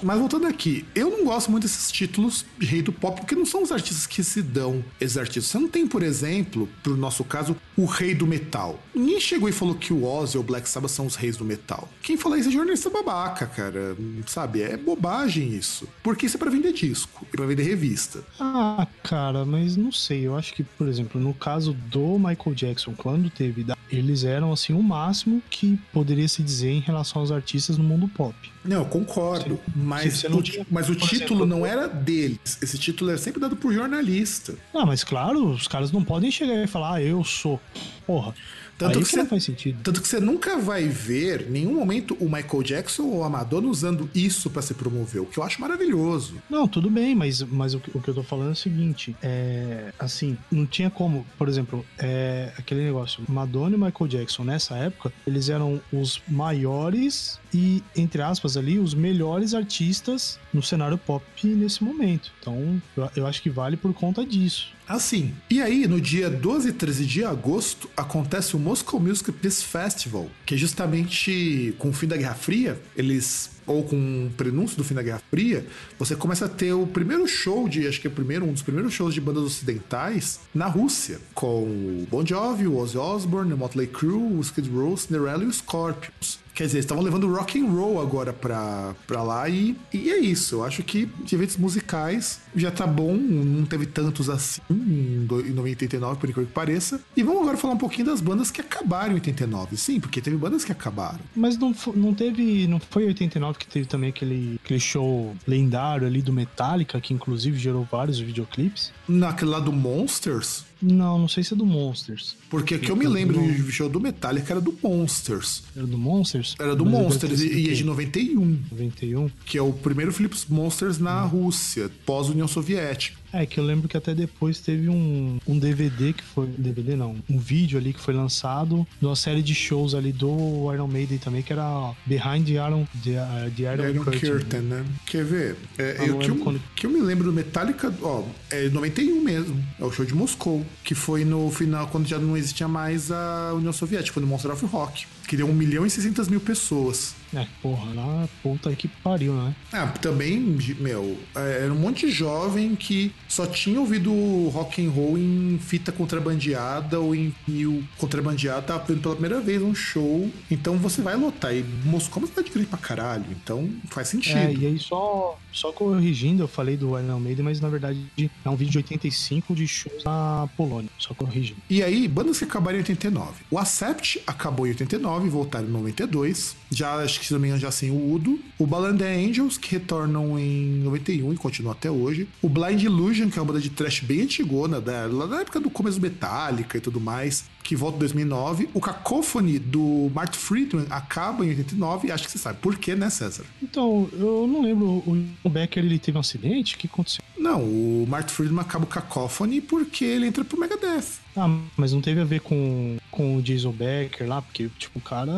Mas voltando aqui, eu não gosto muito desses títulos de rei do pop, porque não são os artistas que se dão esses artistas. Você não tem, por exemplo, pro nosso caso, o rei do metal. Ninguém chegou e falou que o Ozzy ou o Black Sabbath são os reis do metal. Quem fala isso é jornalista babaca, cara. Sabe? É bobagem isso. Porque isso é pra vender disco e pra vender revista. Ah, cara, mas não sei. Eu acho que, por exemplo, no caso do Michael Jackson, quando teve, eles eram assim o máximo que poderia se dizer em relação aos artistas no mundo pop. Não, eu concordo. mas, o, tinha, mas o título exemplo, não era deles. Esse título era sempre dado por jornalista. Ah, mas claro, os caras não podem chegar e falar, ah, eu sou. Porra. Tanto Aí que, você, faz sentido. Tanto que você nunca vai ver, em nenhum momento, o Michael Jackson ou a Madonna usando isso para se promover, o que eu acho maravilhoso. Não, tudo bem, mas, mas o, o que eu tô falando é o seguinte: é, assim, não tinha como, por exemplo, é, aquele negócio, Madonna e Michael Jackson, nessa época, eles eram os maiores e, entre aspas, ali, os melhores artistas no cenário pop nesse momento. Então, eu, eu acho que vale por conta disso. Assim, e aí no dia 12 e 13 de agosto acontece o Moscow Music Peace Festival, que é justamente com o fim da Guerra Fria, eles ou com um prenúncio do fim da Guerra Fria, você começa a ter o primeiro show de, acho que é o primeiro, um dos primeiros shows de bandas ocidentais na Rússia, com o Bon Jovi, o Ozzy Osbourne, o Motley Crue, o Skid Row, Cinderella e o Scorpions. Quer dizer, estavam levando rock and roll agora pra, pra lá e, e é isso. Eu acho que de eventos musicais já tá bom, não teve tantos assim em 89, por incrível que pareça. E vamos agora falar um pouquinho das bandas que acabaram em 89. Sim, porque teve bandas que acabaram. Mas não, não teve, não foi em 89 que teve também aquele, aquele show lendário ali do Metallica, que inclusive gerou vários videoclipes? Naquele lá do Monsters? Não, não sei se é do Monsters. Porque o que eu me lembro do show do Metallica era do Monsters. Era do Monsters? Era do Mas Monsters e é de 91. 91? Que é o primeiro Philips Monsters na hum. Rússia, pós-União Soviética. É, que eu lembro que até depois teve um, um DVD que foi. DVD não, um vídeo ali que foi lançado de uma série de shows ali do Iron Maiden também, que era Behind the Iron, the, uh, the Iron, Iron Curtain. Curtain né? Quer ver? É, eu, que, eu, quando... que eu me lembro do Metallica, ó, é 91 mesmo. É o show de Moscou, que foi no final, quando já não existia mais a União Soviética, foi no Monster of Rock que deu 1 milhão e 600 mil pessoas. É, porra, lá puta que pariu, né? Ah, também, meu, é, era um monte de jovem que só tinha ouvido rock and roll em fita contrabandeada ou em mil contrabandeada, tava vendo pela primeira vez um show. Então você vai lotar. E Moscou é uma cidade grande pra caralho, então faz sentido. É, e aí só, só corrigindo, eu falei do Iron Maiden, mas na verdade é um vídeo de 85 de shows na Polônia, só corrigindo. E aí, bandas que acabaram em 89. O Acept acabou em 89 e voltaram em 92. Já, acho que se não me engano, já sem o Udo. O Balanda Angels, que retornam em 91 e continuam até hoje. O Blind Illusion, que é uma banda de trash bem antigona, da, da época do começo Metallica e tudo mais, que volta em 2009. O Cacophony, do Mark Friedman, acaba em 89. Acho que você sabe por quê, né, César? Então, eu não lembro. O Becker, ele teve um acidente? O que aconteceu? Não, o Mark Friedman acaba o Cacophony porque ele entra pro Megadeth. Ah, mas não teve a ver com, com o Jason Becker lá, porque, tipo, o cara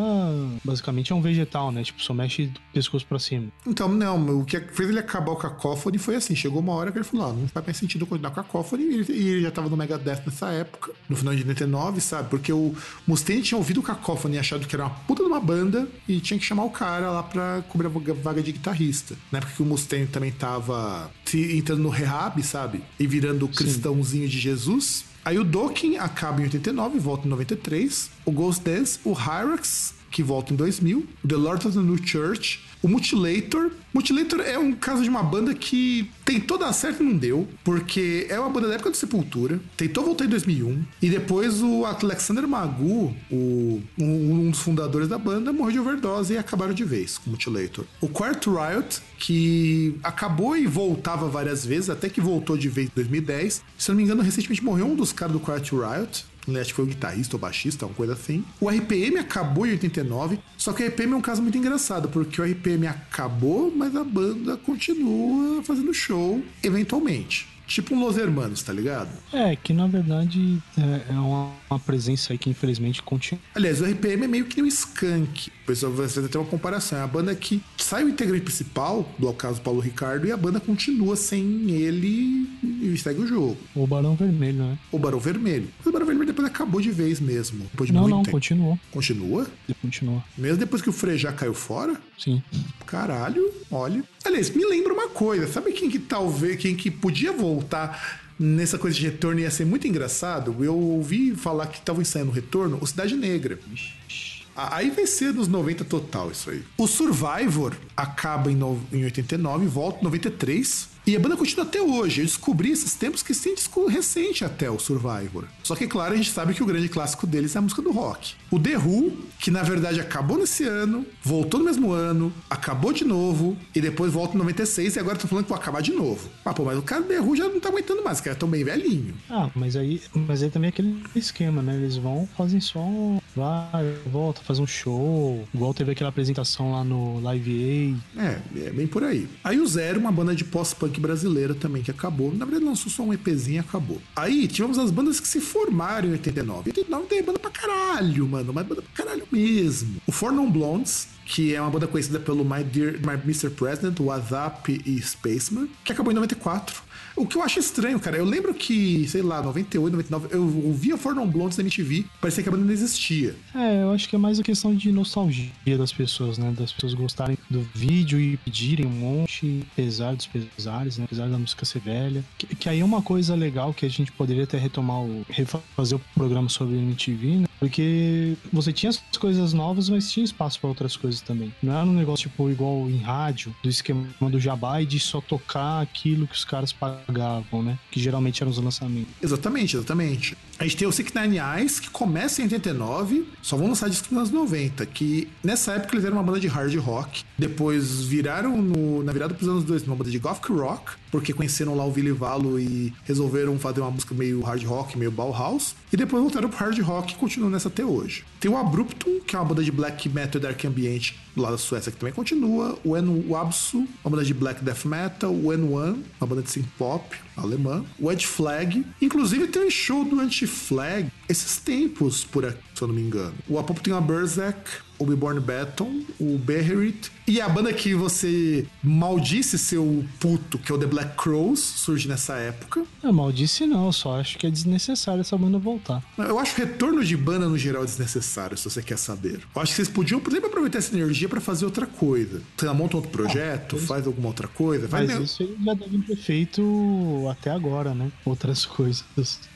basicamente é um vegetal, né? Tipo, só mexe do pescoço pra cima. Então, não, o que fez ele acabar o Cacophony foi assim: chegou uma hora que ele falou, ah, não faz mais sentido continuar com o Cacophony, e ele, e ele já tava no Megadeth nessa época, no final de 89, sabe? Porque o Mustaine tinha ouvido o Cacophony e achado que era uma puta de uma banda e tinha que chamar o cara lá pra cobrir a vaga de guitarrista. Na época que o Mustaine também tava entrando no rehab, sabe? E virando cristãozinho Sim. de Jesus. Aí o Dokken acaba em 89, volta em 93. O Ghost Dance, o Hyrax, que volta em 2000. O The Lord of the New Church. O Mutilator. Mutilator é um caso de uma banda que tentou dar certo e não deu, porque é uma banda da época do Sepultura, tentou voltar em 2001, e depois o Alexander Magu, o, um, um dos fundadores da banda, morreu de overdose e acabaram de vez com o Mutilator. O Quarto Riot, que acabou e voltava várias vezes, até que voltou de vez em 2010. Se não me engano, recentemente morreu um dos caras do Quarto Riot, acho que foi o guitarrista ou baixista, uma coisa assim. O RPM acabou em 89, só que o RPM é um caso muito engraçado, porque o RPM acabou, mas a banda continua fazendo show eventualmente. Tipo um Los Hermanos, tá ligado? É, que na verdade é, é uma, uma, presença aí que infelizmente continua. Aliás, o RPM é meio que um skunk. Pessoal vai ter uma comparação. É a banda que sai o integrante principal, do caso Paulo Ricardo, e a banda continua sem ele e segue o jogo. O Barão Vermelho, né? O Barão Vermelho. Mas o Barão Vermelho depois acabou de vez mesmo. Depois de Não, muito não, tempo. continuou. Continua? Continua. Mesmo depois que o Frejá caiu fora? Sim. Caralho, olha. Aliás, me lembra uma coisa. Sabe quem que talvez, quem que podia voltar nessa coisa de retorno ia ser muito engraçado? Eu ouvi falar que estavam ensaiando o retorno, o Cidade Negra. A- Aí vai ser dos 90 total isso aí. O Survivor acaba em, no- em 89, volta em 93. E a banda continua até hoje. Eu descobri esses tempos que tem disco recente até o Survivor. Só que, claro, a gente sabe que o grande clássico deles é a música do rock. O The Who, que na verdade acabou nesse ano, voltou no mesmo ano, acabou de novo, e depois volta em 96, e agora tô falando que vai acabar de novo. Ah, pô, mas o cara do The Who já não tá aguentando mais, o cara é tão bem velhinho. Ah, mas aí, mas aí também é aquele esquema, né? Eles vão, fazem só um- vai, volta, faz um show. Igual teve aquela apresentação lá no Live É, é bem por aí. Aí o Zero, uma banda de pós-punk brasileira também que acabou. Na verdade, lançou só um EPzinho e acabou. Aí tivemos as bandas que se formaram em 89. Em 89 tem banda pra caralho, mano. Mas banda pra caralho mesmo. O Four Non Blondes, que é uma banda conhecida pelo My Dear My Mr. President, WhatsApp e Spaceman, que acabou em 94. O que eu acho estranho, cara, eu lembro que, sei lá, 98, 99, eu ouvia Four Non Blondes na MTV, parecia que a banda não existia. É, eu acho que é mais a questão de nostalgia das pessoas, né? Das pessoas gostarem do vídeo e pedirem um monte, apesar dos pesares, né? Apesar da música ser velha. Que, que aí é uma coisa legal que a gente poderia até retomar o. refazer o programa sobre MTV, né? Porque você tinha as coisas novas, mas tinha espaço pra outras coisas também. Não era um negócio tipo igual em rádio, do esquema do jabá e de só tocar aquilo que os caras pagavam, né? Que geralmente eram os lançamentos. Exatamente, exatamente. A gente tem o Sick Nine Eyes, que começa em 89, só vão lançar discos nos anos 90, que nessa época eles eram uma banda de hard rock, depois viraram, no- na virada pros anos 2000, uma banda de gothic rock, porque conheceram lá o Billy Valo e resolveram fazer uma música meio hard rock, meio Bauhaus, e depois voltaram pro hard rock e continuam nessa até hoje. Tem o Abruptum, que é uma banda de black metal e dark ambient lá da Suécia, que também continua, o En o Absu, uma banda de black death metal, o N1, uma banda de synth pop alemã, o Ed Flag, inclusive tem um show do Anti-Flag esses tempos, por aqui, se eu não me engano. O Apop tem a Berserk, o Reborn Baton, o Beherit, e a banda que você maldisse seu puto, que é o The Black Crows, surge nessa época. Eu maldice não, só acho que é desnecessário essa banda voltar. Eu acho o retorno de banda no geral desnecessário, se você quer saber. Eu acho que vocês podiam, por exemplo, aproveitar essa energia pra fazer outra coisa. Você monta outro projeto, faz alguma outra coisa, Mas ne- isso eles já devem ter feito até agora, né? Outras coisas.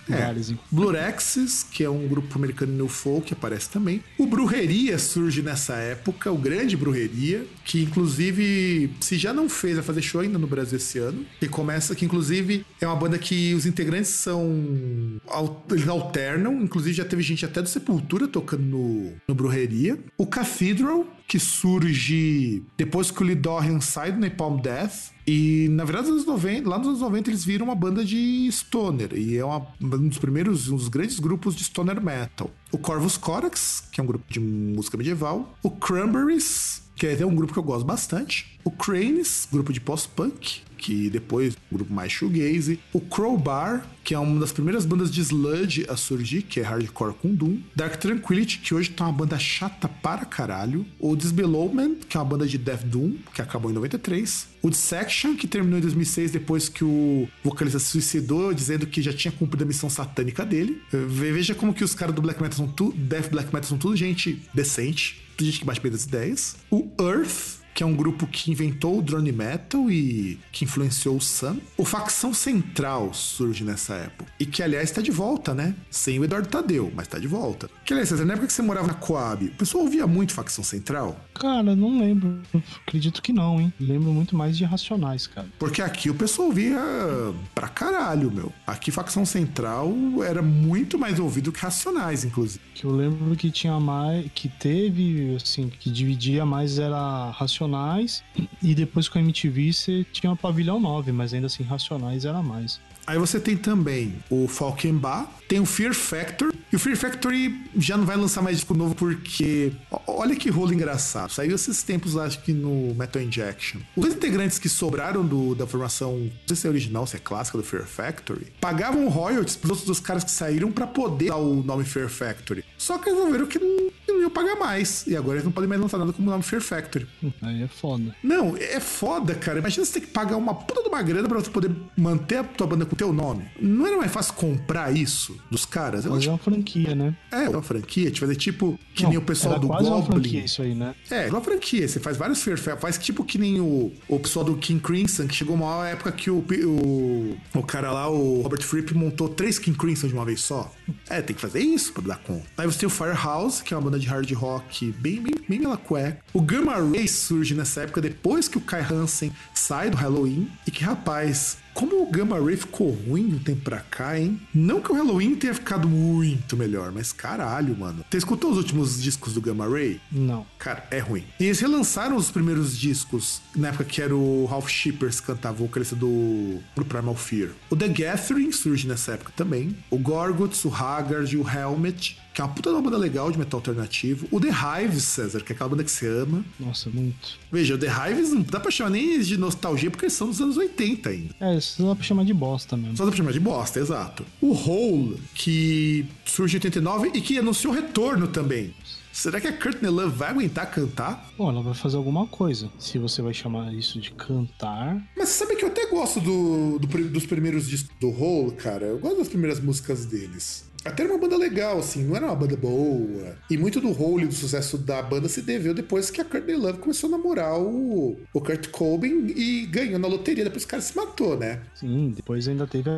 É. Blurexes, que é um grupo americano new folk, que aparece também. O Brujeria surge nessa época, o grande Brujeria, que inclusive, se já não fez, vai fazer show ainda no Brasil esse ano. Que começa, que inclusive é uma banda que os integrantes são. Eles alternam, inclusive já teve gente até do Sepultura tocando no, no Brujeria. O Cathedral, que surge depois que o Lee Dorian sai do Napalm Death. E na verdade, nos anos 90, lá nos anos 90, eles viram uma banda de stoner. E é uma- um dos primeiros, um dos grandes grupos de stoner metal. O Corvus Corax, que é um grupo de música medieval. O Cranberries, que é um grupo que eu gosto bastante. O Cranes, grupo de post-punk, que depois um grupo mais shoegaze. O Crowbar, que é uma das primeiras bandas de sludge a surgir, que é hardcore com doom. Dark Tranquility, que hoje tá uma banda chata para caralho. O Disbelowment, que é uma banda de death doom, que acabou em 93. O Dissection, que terminou em 2006 depois que o vocalista se suicidou, dizendo que já tinha cumprido a missão satânica dele. Ve- Veja como que os caras do black metal são tudo, death black metal são tudo gente decente, gente que bate bem das ideias. O Earth, que é um grupo que inventou o drone metal e que influenciou o Sun. O Facção Central surge nessa época. E que, aliás, tá de volta, né? Sem o Eduardo Tadeu, mas tá de volta. Que, aliás, na época que você morava na Coab, o pessoal ouvia muito Facção Central? Cara, não lembro. Acredito que não, hein? Lembro muito mais de Racionais, cara. Porque aqui o pessoal ouvia pra caralho, meu. Aqui Facção Central era muito mais ouvido que Racionais, inclusive. Que eu lembro que tinha mais. Que teve, assim, que dividia mais era Racionais. E depois com a MTV você tinha Pavilhão 9, mas ainda assim Racionais era mais. Aí você tem também o Falkenbach, tem o Fear Factor, e o Fear Factory já não vai lançar mais disco novo porque. Olha que rolo engraçado. Saiu esses tempos, acho que no Metal Injection. Os dois integrantes que sobraram do- da formação, não sei se é original, se é clássica do Fear Factory, pagavam royalties pros outros dos caras que saíram pra poder dar o nome Fear Factory. Só que resolveram que não, não iam pagar mais. E agora eles não podem mais lançar nada como o nome Fear Factory. Aí é foda. Não, é foda, cara. Imagina você ter que pagar uma puta de uma grana pra você poder manter a tua banda com teu nome. Não era mais fácil comprar isso dos caras? Eu Mas acho é uma franquia, né? é uma franquia, te fazer tipo que Não, nem o pessoal do quase uma franquia Goblin. isso aí, né? É, uma franquia. Você faz vários Factory. Faz tipo que nem o, o pessoal do King Crimson, que chegou uma época que o, o, o cara lá, o Robert Fripp, montou três King Crimson de uma vez só. É, tem que fazer isso pra dar conta. Aí você tem o Firehouse, que é uma banda de hard rock bem, bem, bem mela cueca. O Gamma Ray surge nessa época depois que o Kai Hansen sai do Halloween. E que, rapaz, como o Gamma Ray ficou ruim um tempo pra cá, hein? Não que o Halloween tenha ficado muito melhor, mas caralho, mano. Você escutou os últimos discos do Gamma Ray? Não. Cara, é ruim. E eles relançaram os primeiros discos, na época que era o Ralph Shippers que cantava, o vocalista do, do Primal Fear. O The Gathering surge nessa época também. O Gorguts, o Haggard, o Helmet, que é uma puta banda legal de metal alternativo. O The Hives, César, que é aquela banda que você ama. Nossa, muito. Veja, o The Hives não dá pra chamar nem de nostalgia, porque eles são dos anos 80 ainda. É, isso dá pra chamar de bosta mesmo. Só dá pra chamar de bosta, exato. O Hole, que surge em 89 e que anunciou retorno também. Será que a Courtney Love vai aguentar cantar? Bom, ela vai fazer alguma coisa. Se você vai chamar isso de cantar. Mas você sabe que eu até gosto do, do dos primeiros discos do Hole, cara. Eu gosto das primeiras músicas deles. Até era uma banda legal, assim, não era uma banda boa. E muito do Hole e do sucesso da banda se deveu depois que a Courtney Love começou a namorar o, o Kurt Cobain e ganhou na loteria. Depois o cara se matou, né? Sim, depois ainda teve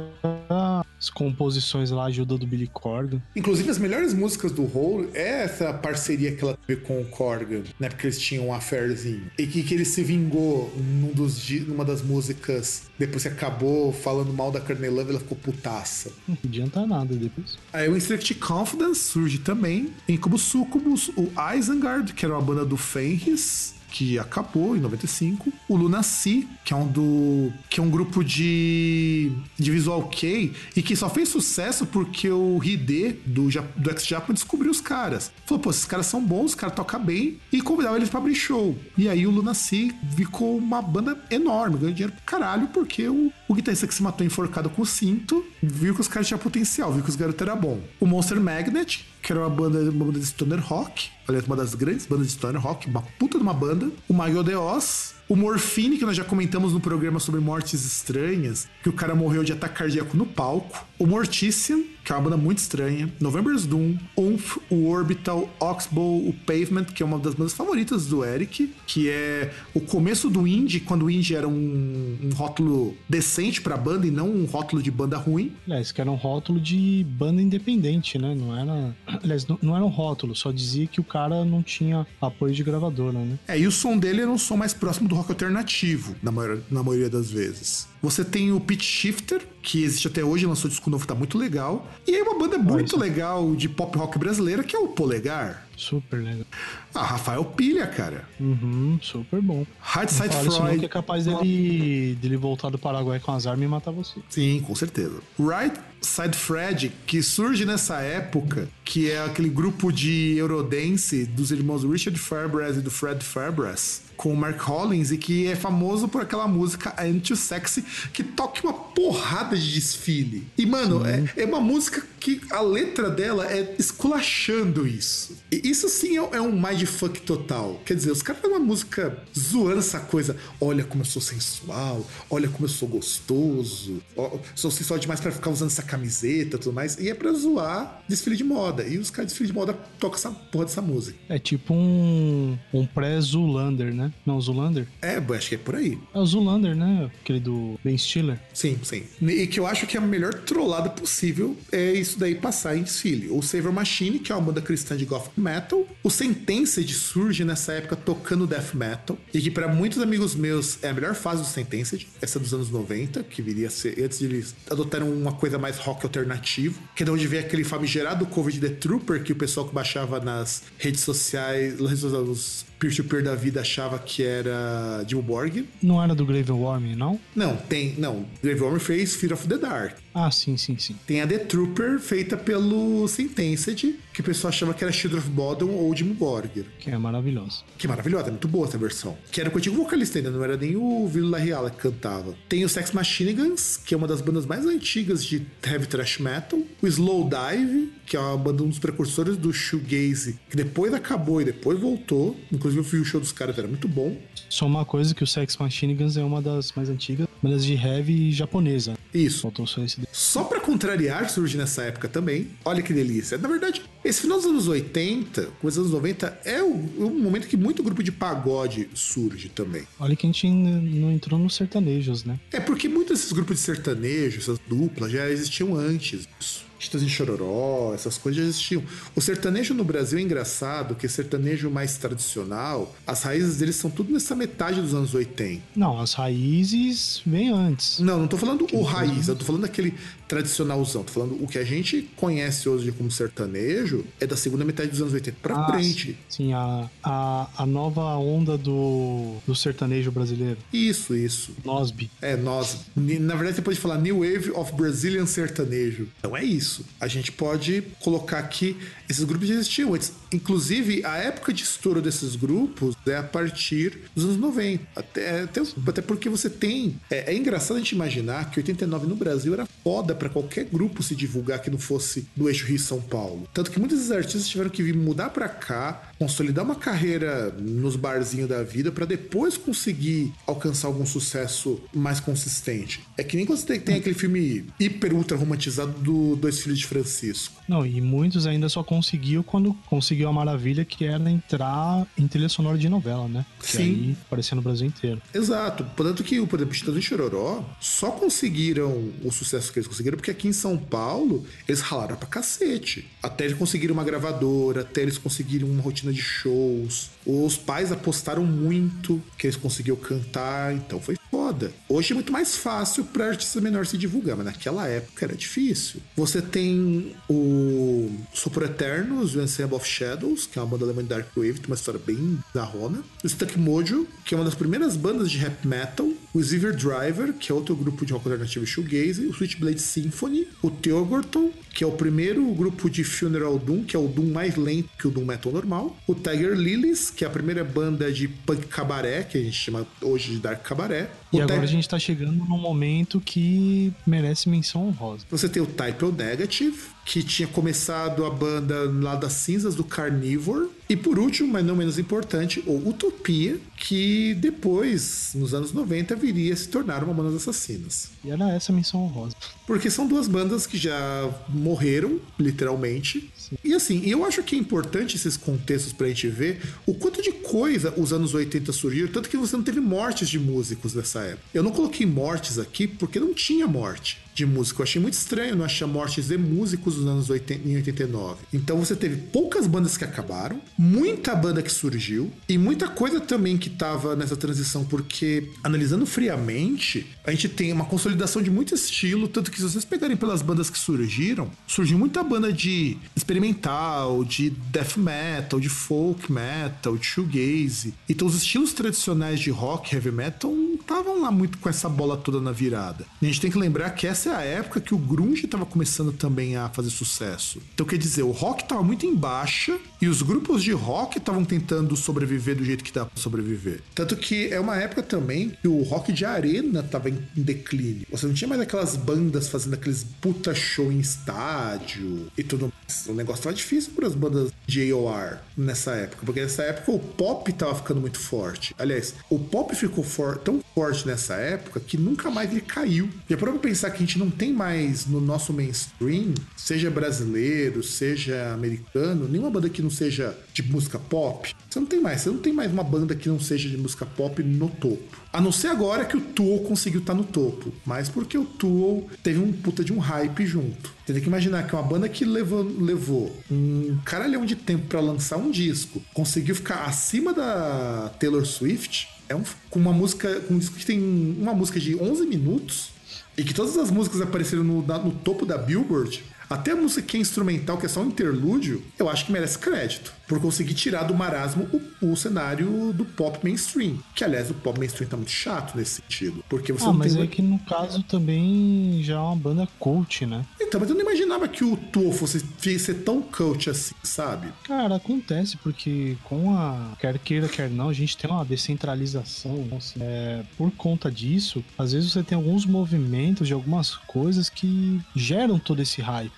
as composições lá, a ajuda do Billy Corgan. Inclusive, as melhores músicas do Hole é essa parceria que ela teve com o Corgan, né? Porque eles tinham um affairzinho. E que, que ele se vingou num dos, numa das músicas, depois que acabou falando mal da Courtney Love, ela ficou putaça. Não adianta nada depois. Aí o Instruct Confidence surge também, em como Sucubus, o Isengard, que era uma banda do Fenris, que acabou em 95, o Lunacy, que é um do que é um grupo de de visual kei e que só fez sucesso porque o Hide do do Ex Japan descobriu os caras. Falou, pô, esses caras são bons, os caras tocam bem e convidava eles pra abrir show. E aí o Lunacy ficou uma banda enorme, ganhou dinheiro pro caralho porque o, o guitarrista que se matou enforcado com o cinto viu que os caras tinham potencial, viu que os garotos eram bons. O Monster Magnet, que era uma banda, uma banda de stoner rock, aliás, uma das grandes bandas de stoner rock, uma puta de uma banda. O Mago de Oz, o Morphine, que nós já comentamos no programa sobre mortes estranhas, que o cara morreu de ataque cardíaco no palco. O Mortician, que é uma banda muito estranha. November's Doom, Oomph, o Orbital, Oxbow, o Pavement, que é uma das bandas favoritas do Eric, que é o começo do indie, quando o indie era um, um rótulo decente pra banda e não um rótulo de banda ruim. Aliás, que era um rótulo de banda independente, né? Não era. Aliás, não, não era um rótulo, só dizia que o cara não tinha apoio de gravadora, né? É, e o som dele era um som mais próximo do rock alternativo, na, maior- na maioria das vezes. Você tem o Pitch Shifter, que existe até hoje, lançou disco novo, tá muito legal. E aí uma banda muito isso. legal de pop rock brasileira, que é o Polegar. Super legal. Ah, Rafael Pilha, cara. Uhum, super bom. Hard Não Side fala isso não, Freud. que é capaz dele, dele voltar do Paraguai com as armas e matar você. Sim, com certeza. Right Side Fred, que surge nessa época, que é aquele grupo de Eurodance dos irmãos Richard Fairbrass e do Fred Fairbrass, com o Mark Hollins, e que é famoso por aquela música I'm Too Sexy, que toca uma porrada de desfile. E, mano, é, é uma música que a letra dela é esculachando isso. E isso sim é, é um mindfuck total. Quer dizer, os caras fazem uma música zoando essa coisa. Olha como eu sou sensual, olha como eu sou gostoso, ó, sou sensual demais pra ficar usando essa camiseta e tudo mais. E é pra zoar desfile de moda. E os caras de desfile de moda tocam essa porra dessa música. É tipo um, um pré-Zulander, né? Não, Zulander? É, acho que é por aí. É o Zulander, né? Aquele do Ben Stiller. Sim, sim. E que eu acho que a melhor trollada possível é isso daí passar em desfile. O Saver Machine, que é uma banda cristã de gothic metal. O Sentenced surge nessa época tocando death metal. E que para muitos amigos meus é a melhor fase do Sentenced, essa dos anos 90, que viria a ser antes de eles adotaram uma coisa mais rock alternativo. Que é de onde veio aquele famigerado cover de The Trooper que o pessoal que baixava nas redes sociais, nas peer-to-peer da vida achava que era Jim Borg. Não era do Grave Worm, não? Não, tem. Não. Grave Worm fez Fear of the Dark. Ah, sim, sim, sim. Tem a The Trooper, feita pelo Sentenced, que o pessoal achava que era Children of Bodom ou Jim Borger. Que é maravilhoso. Que é maravilhosa, é muito boa essa versão. Que era com o antigo vocalista ainda, não era nem o Vila Real que cantava. Tem o Sex Machine Guns, que é uma das bandas mais antigas de heavy thrash metal. O Slow Dive, que é uma banda, um dos precursores do shoegaze, que depois acabou e depois voltou. Inclusive eu fui o show dos caras, era muito bom. Só uma coisa que o Sex Machine Guns é uma das mais antigas bandas de heavy japonesa. Isso. Faltou só esse Só pra contrariar, surge nessa época também. Olha que delícia. Na verdade, esse final dos anos 80, começo dos anos 90, é o, o momento que muito grupo de pagode surge também. Olha que a gente não entrou nos sertanejos, né? É porque muitos desses grupos de sertanejo, essas duplas, já existiam antes disso. Chitãozinho Chororó, essas coisas já existiam. O sertanejo no Brasil é engraçado, que sertanejo mais tradicional, as raízes deles são tudo nessa metade dos anos 80. Não, as raízes vem antes. Não, não tô falando o raiz, eu tô falando daquele tradicionalzão. Tô falando o que a gente conhece hoje como sertanejo é da segunda metade dos anos 80 pra Ah, frente. Sim, a, a, a nova onda do, do sertanejo brasileiro. Isso, isso. Nosby. É, nós. Na verdade, você pode falar New Wave of Brazilian Sertanejo. Então é isso. A gente pode colocar aqui. Esses grupos já existiam antes. Inclusive, a época de estouro desses grupos é a partir dos anos 90. Até, até, até porque você tem. É, é engraçado a gente imaginar que 89 no Brasil era foda pra qualquer grupo se divulgar que não fosse do eixo Rio-São Paulo. Tanto que muitos desses artistas tiveram que vir mudar pra cá, consolidar uma carreira nos barzinhos da vida pra depois conseguir alcançar algum sucesso mais consistente. É que nem quando você tem, aquele filme hiper ultra romantizado do Dois Filhos de Francisco. Não, e muitos ainda só conseguiu quando conseguiu a maravilha que era entrar em trilha sonora de novela, né? Que Sim. aí aparecia no Brasil inteiro. Exato. Portanto que, por exemplo, Chitãozinho Chororó só conseguiram o sucesso que eles conseguiram porque aqui em São Paulo eles ralaram pra cacete. Até eles conseguiram uma gravadora, até eles conseguiram uma rotina de shows. Os pais apostaram muito que eles conseguiram cantar, então foi foda. Hoje é muito mais fácil pra artista menor se divulgar, mas naquela época era difícil. Você tem o Sopro Eternos, o Ensemble of Shadows, que é uma banda alemã de Dark Wave, tem uma história bem zarrona. O Stuck Mojo, que é uma das primeiras bandas de rap metal. O Ziver Driver, que é outro grupo de rock alternativo shoegaze. O Switchblade Symphony. O Theogorton, que é o primeiro grupo de Funeral Doom, que é o Doom mais lento que o Doom metal normal. O Tiger Lilies, que é a primeira banda de punk cabaré, que a gente chama hoje de Dark Cabaré. E agora a gente tá chegando num momento que merece menção honrosa. Você tem o Type O Negative, que tinha começado a banda lá das cinzas do Carnivore. E por último, mas não menos importante, o Utopia, que depois, nos anos 90, viria a se tornar uma banda das assassinas. E era essa a menção honrosa. Porque são duas bandas que já morreram, literalmente. E assim, eu acho que é importante esses contextos pra gente ver o quanto de coisa os anos 80 surgiram, tanto que você não teve mortes de músicos nessa época. Eu não coloquei mortes aqui porque não tinha morte de músico. Eu achei muito estranho não achar mortes de músicos nos anos 80, em 89. Então você teve poucas bandas que acabaram, muita banda que surgiu e muita coisa também que tava nessa transição, porque analisando friamente, a gente tem uma consolidação de muito estilo, tanto que se vocês pegarem pelas bandas que surgiram, surgiu muita banda de experimental, de death metal, de folk metal, de shoegaze. Então os estilos tradicionais de rock, heavy metal não estavam lá muito com essa bola toda na virada. E a gente tem que lembrar que essa é a época que o grunge estava começando também a fazer sucesso. Então quer dizer, o rock estava muito em baixa e os grupos de rock estavam tentando sobreviver do jeito que dá pra sobreviver. Tanto que é uma época também que o rock de arena estava em declínio. Você não tinha mais aquelas bandas fazendo aqueles puta show em estádio e tudo mais. O negócio tava difícil para as bandas AOR nessa época, porque nessa época o pop tava ficando muito forte. Aliás, o pop ficou for- tão forte nessa época que nunca mais ele caiu. Parou pra pensar que a gente não tem mais no nosso mainstream, seja brasileiro, seja americano, nenhuma banda que não seja de música pop? Você não tem mais, você não tem mais uma banda que não seja de música pop no topo. A não ser agora que o Tool conseguiu estar no topo, mas porque o Tool teve um puta de um hype junto. Você tem que imaginar que uma banda que levou, levou um caralhão de tempo pra lançar um disco, conseguiu ficar acima da Taylor Swift, é um, com uma música, com um disco que tem uma música de 11 minutos, e que todas as músicas apareceram no, na- no topo da Billboard, Até a música que é instrumental, que é só um interlúdio, eu acho que merece crédito. Por conseguir tirar do marasmo o, o cenário do pop mainstream. Que, aliás, o pop mainstream tá muito chato nesse sentido. Porque você ah, mas tem. é que no caso também já é uma banda cult, né? Então, mas eu não imaginava que o Tool fosse ser tão cult assim, sabe? Cara, acontece, porque com a. Quer queira, quer não, a gente tem uma descentralização. Assim, é, por conta disso, às vezes você tem alguns movimentos de algumas coisas que geram todo esse hype.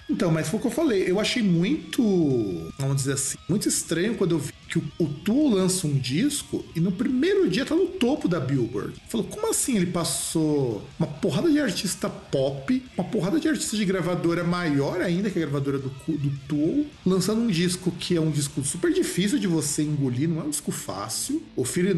Então, mas foi o que eu falei. Eu achei muito, vamos dizer assim, muito estranho quando eu vi que o, o lança um disco e no primeiro dia tá no topo da Billboard. Falou, como assim ele passou uma porrada de artista pop, uma porrada de artista de gravadora maior ainda que a gravadora do, do Tool, lançando um disco que é um disco super difícil de você engolir, não é um disco fácil. O Fear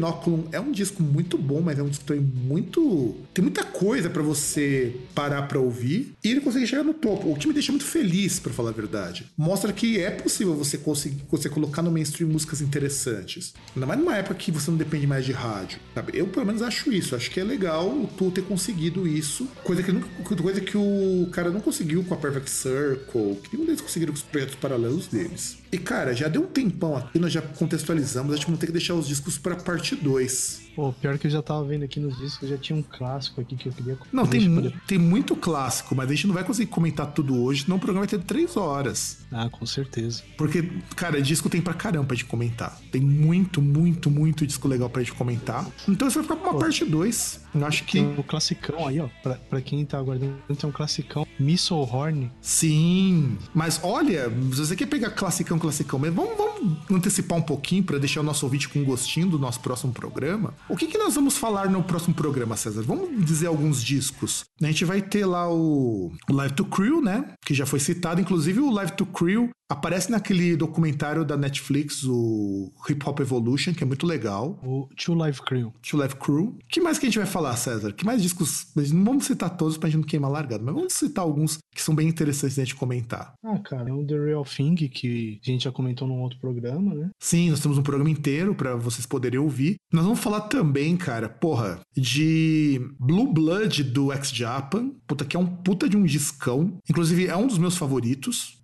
é um disco muito bom, mas é um disco tem muito. tem muita coisa para você parar pra ouvir. E ele consegue chegar no topo. O que me deixa muito feliz, para falar a verdade. Mostra que é possível você conseguir você colocar no mainstream músicas interessantes. Ainda mais numa época que você não depende mais de rádio. Sabe? Eu, pelo menos, acho isso. Acho que é legal o Tu ter conseguido isso. Coisa que, nunca, coisa que o cara não conseguiu com a Perfect Circle, que nenhum deles conseguiram com os projetos paralelos deles. E, cara, já deu um tempão aqui, nós já contextualizamos, acho que vamos ter que deixar os discos pra parte 2. Pô, pior que eu já tava vendo aqui nos discos, já tinha um clássico aqui que eu queria Não, tem, tem muito clássico, mas a gente não vai conseguir comentar tudo hoje, senão o programa vai ter três horas. Ah, com certeza. Porque, cara, disco tem pra caramba pra gente comentar. Tem muito, muito, muito disco legal pra gente comentar. Então isso vai ficar pra uma Pô, parte 2. Eu acho que. O classicão aí, ó, pra, pra quem tá aguardando, tem um classicão Missile Horn. Sim, mas olha, se você quer pegar classicão, classicão mesmo, vamos, vamos antecipar um pouquinho para deixar o nosso ouvinte com gostinho do nosso próximo programa. O que, que nós vamos falar no próximo programa, César? Vamos dizer alguns discos. A gente vai ter lá o, o Live to Crew, né? Que já foi citado. Inclusive, o Live to Crew crew Aparece naquele documentário da Netflix, o Hip Hop Evolution, que é muito legal. O Two Live Crew. Two Live Crew. que mais que a gente vai falar, César? Que mais discos? Não vamos citar todos pra gente não queimar largado, mas vamos citar alguns que são bem interessantes a gente comentar. Ah, cara, é o The Real Thing, que a gente já comentou num outro programa, né? Sim, nós temos um programa inteiro para vocês poderem ouvir. Nós vamos falar também, cara, porra, de Blue Blood do X-Japan. Puta, que é um puta de um discão. Inclusive, é um dos meus favoritos.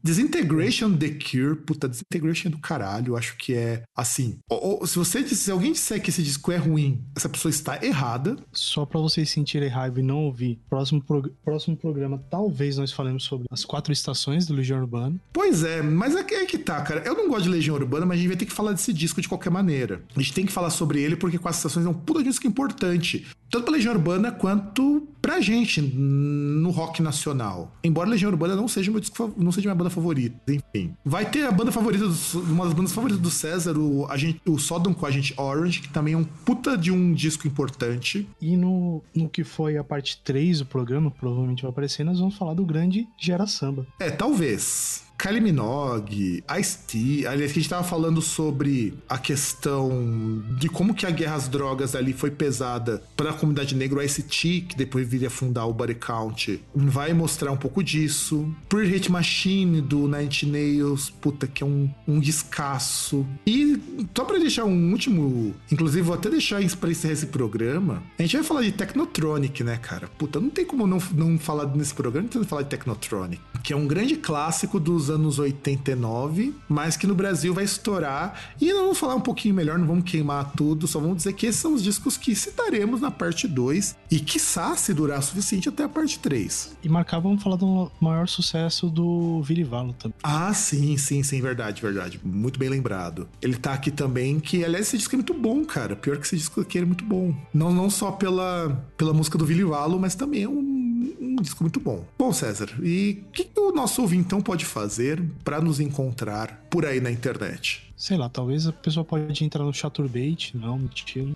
The Cure, puta, Disintegration é do caralho. Eu acho que é assim. Ou, ou, se você se alguém disser que esse disco é ruim, essa pessoa está errada. Só para vocês sentirem raiva e não ouvir, próximo, prog próximo programa, talvez nós falemos sobre as quatro estações do Legião Urbana. Pois é, mas é que, é que tá, cara. Eu não gosto de Legião Urbana, mas a gente vai ter que falar desse disco de qualquer maneira. A gente tem que falar sobre ele porque Quatro Estações é um puta disco importante. Tanto pra Legião Urbana quanto pra gente no rock nacional. Embora Legião Urbana não seja meu disco, não seja minha banda favorita, enfim. Vai ter a banda favorita, do, uma das bandas favoritas do César, o, agente, o Sodom com a gente Orange, que também é um puta de um disco importante. E no, no que foi a parte 3 do programa, provavelmente vai aparecer, nós vamos falar do grande Gera Samba. É, talvez. Kylie Minogue, Ice-T, aliás, que a gente tava falando sobre a questão de como que a guerra às drogas ali foi pesada para a comunidade negra, o Ice-T, que depois viria fundar o Body Count, vai mostrar um pouco disso. Pretty Hate Machine, do Nine Nails, puta, que é um, um descasso. E só pra deixar um último, inclusive vou até deixar pra encerrar esse programa, a gente vai falar de Technotronic, né, cara? Puta, não tem como não, não falar nesse programa, não falar de Technotronic, que é um grande clássico dos anos 89, mas que no Brasil vai estourar. E nós vamos falar um pouquinho melhor, não vamos queimar tudo, só vamos dizer que esses são os discos que citaremos na parte 2 e quiçá se durar o suficiente até a parte 3. E marcar, vamos falar do maior sucesso do Valo também. Ah, sim, sim, sim, verdade, verdade. Muito bem lembrado. Ele tá aqui também, que aliás esse disco é muito bom, cara. Pior que esse disco aqui é muito bom. Não, não só pela, pela música do Valo, mas também é um, um disco muito bom. Bom, César, e o que, que o nosso ouvintão pode fazer? fazer para nos encontrar por aí na internet? Sei lá, talvez a pessoa pode entrar no Chaturbate, não, mentira.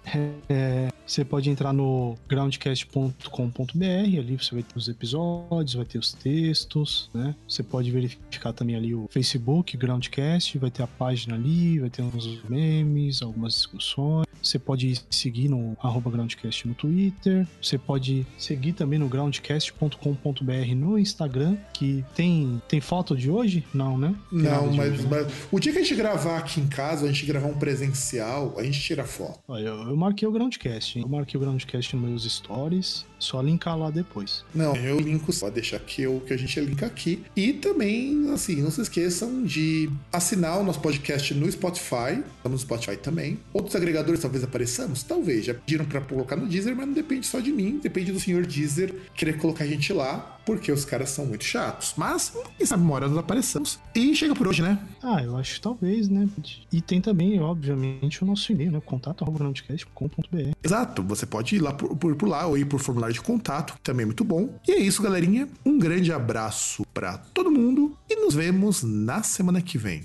É, você pode entrar no groundcast.com.br, ali você vai ter os episódios, vai ter os textos, né? Você pode verificar também ali o Facebook, Groundcast, vai ter a página ali, vai ter uns memes, algumas discussões. Você pode seguir no arroba Groundcast no Twitter. Você pode seguir também no groundcast.com.br no Instagram, que tem, tem foto de hoje? Não, né? Tem Não, de mas, mas o dia que a gente gravar aqui em casa, a gente gravar um presencial, a gente tira foto. Olha, eu, eu marquei o Groundcast, hein? Eu marquei o Groundcast nos meus stories. Só linkar lá depois. Não, eu linko, pode deixar que, eu, que a gente linka aqui. E também, assim, não se esqueçam de assinar o nosso podcast no Spotify. Estamos no Spotify também. Outros agregadores talvez apareçamos? Talvez. Já pediram pra colocar no Deezer, mas não depende só de mim. Depende do senhor Deezer querer colocar a gente lá, porque os caras são muito chatos. Mas, quem sabe uma hora nós apareçamos. E chega por hoje, né? Ah, eu acho que talvez, né? E tem também, obviamente, o nosso e-mail, né? Contato groundcast.com.br. Exato, você pode ir lá por, por, por lá ou ir por formulário de contato, também é muito bom. E é isso, galerinha. Um grande abraço pra todo mundo e nos vemos na semana que vem.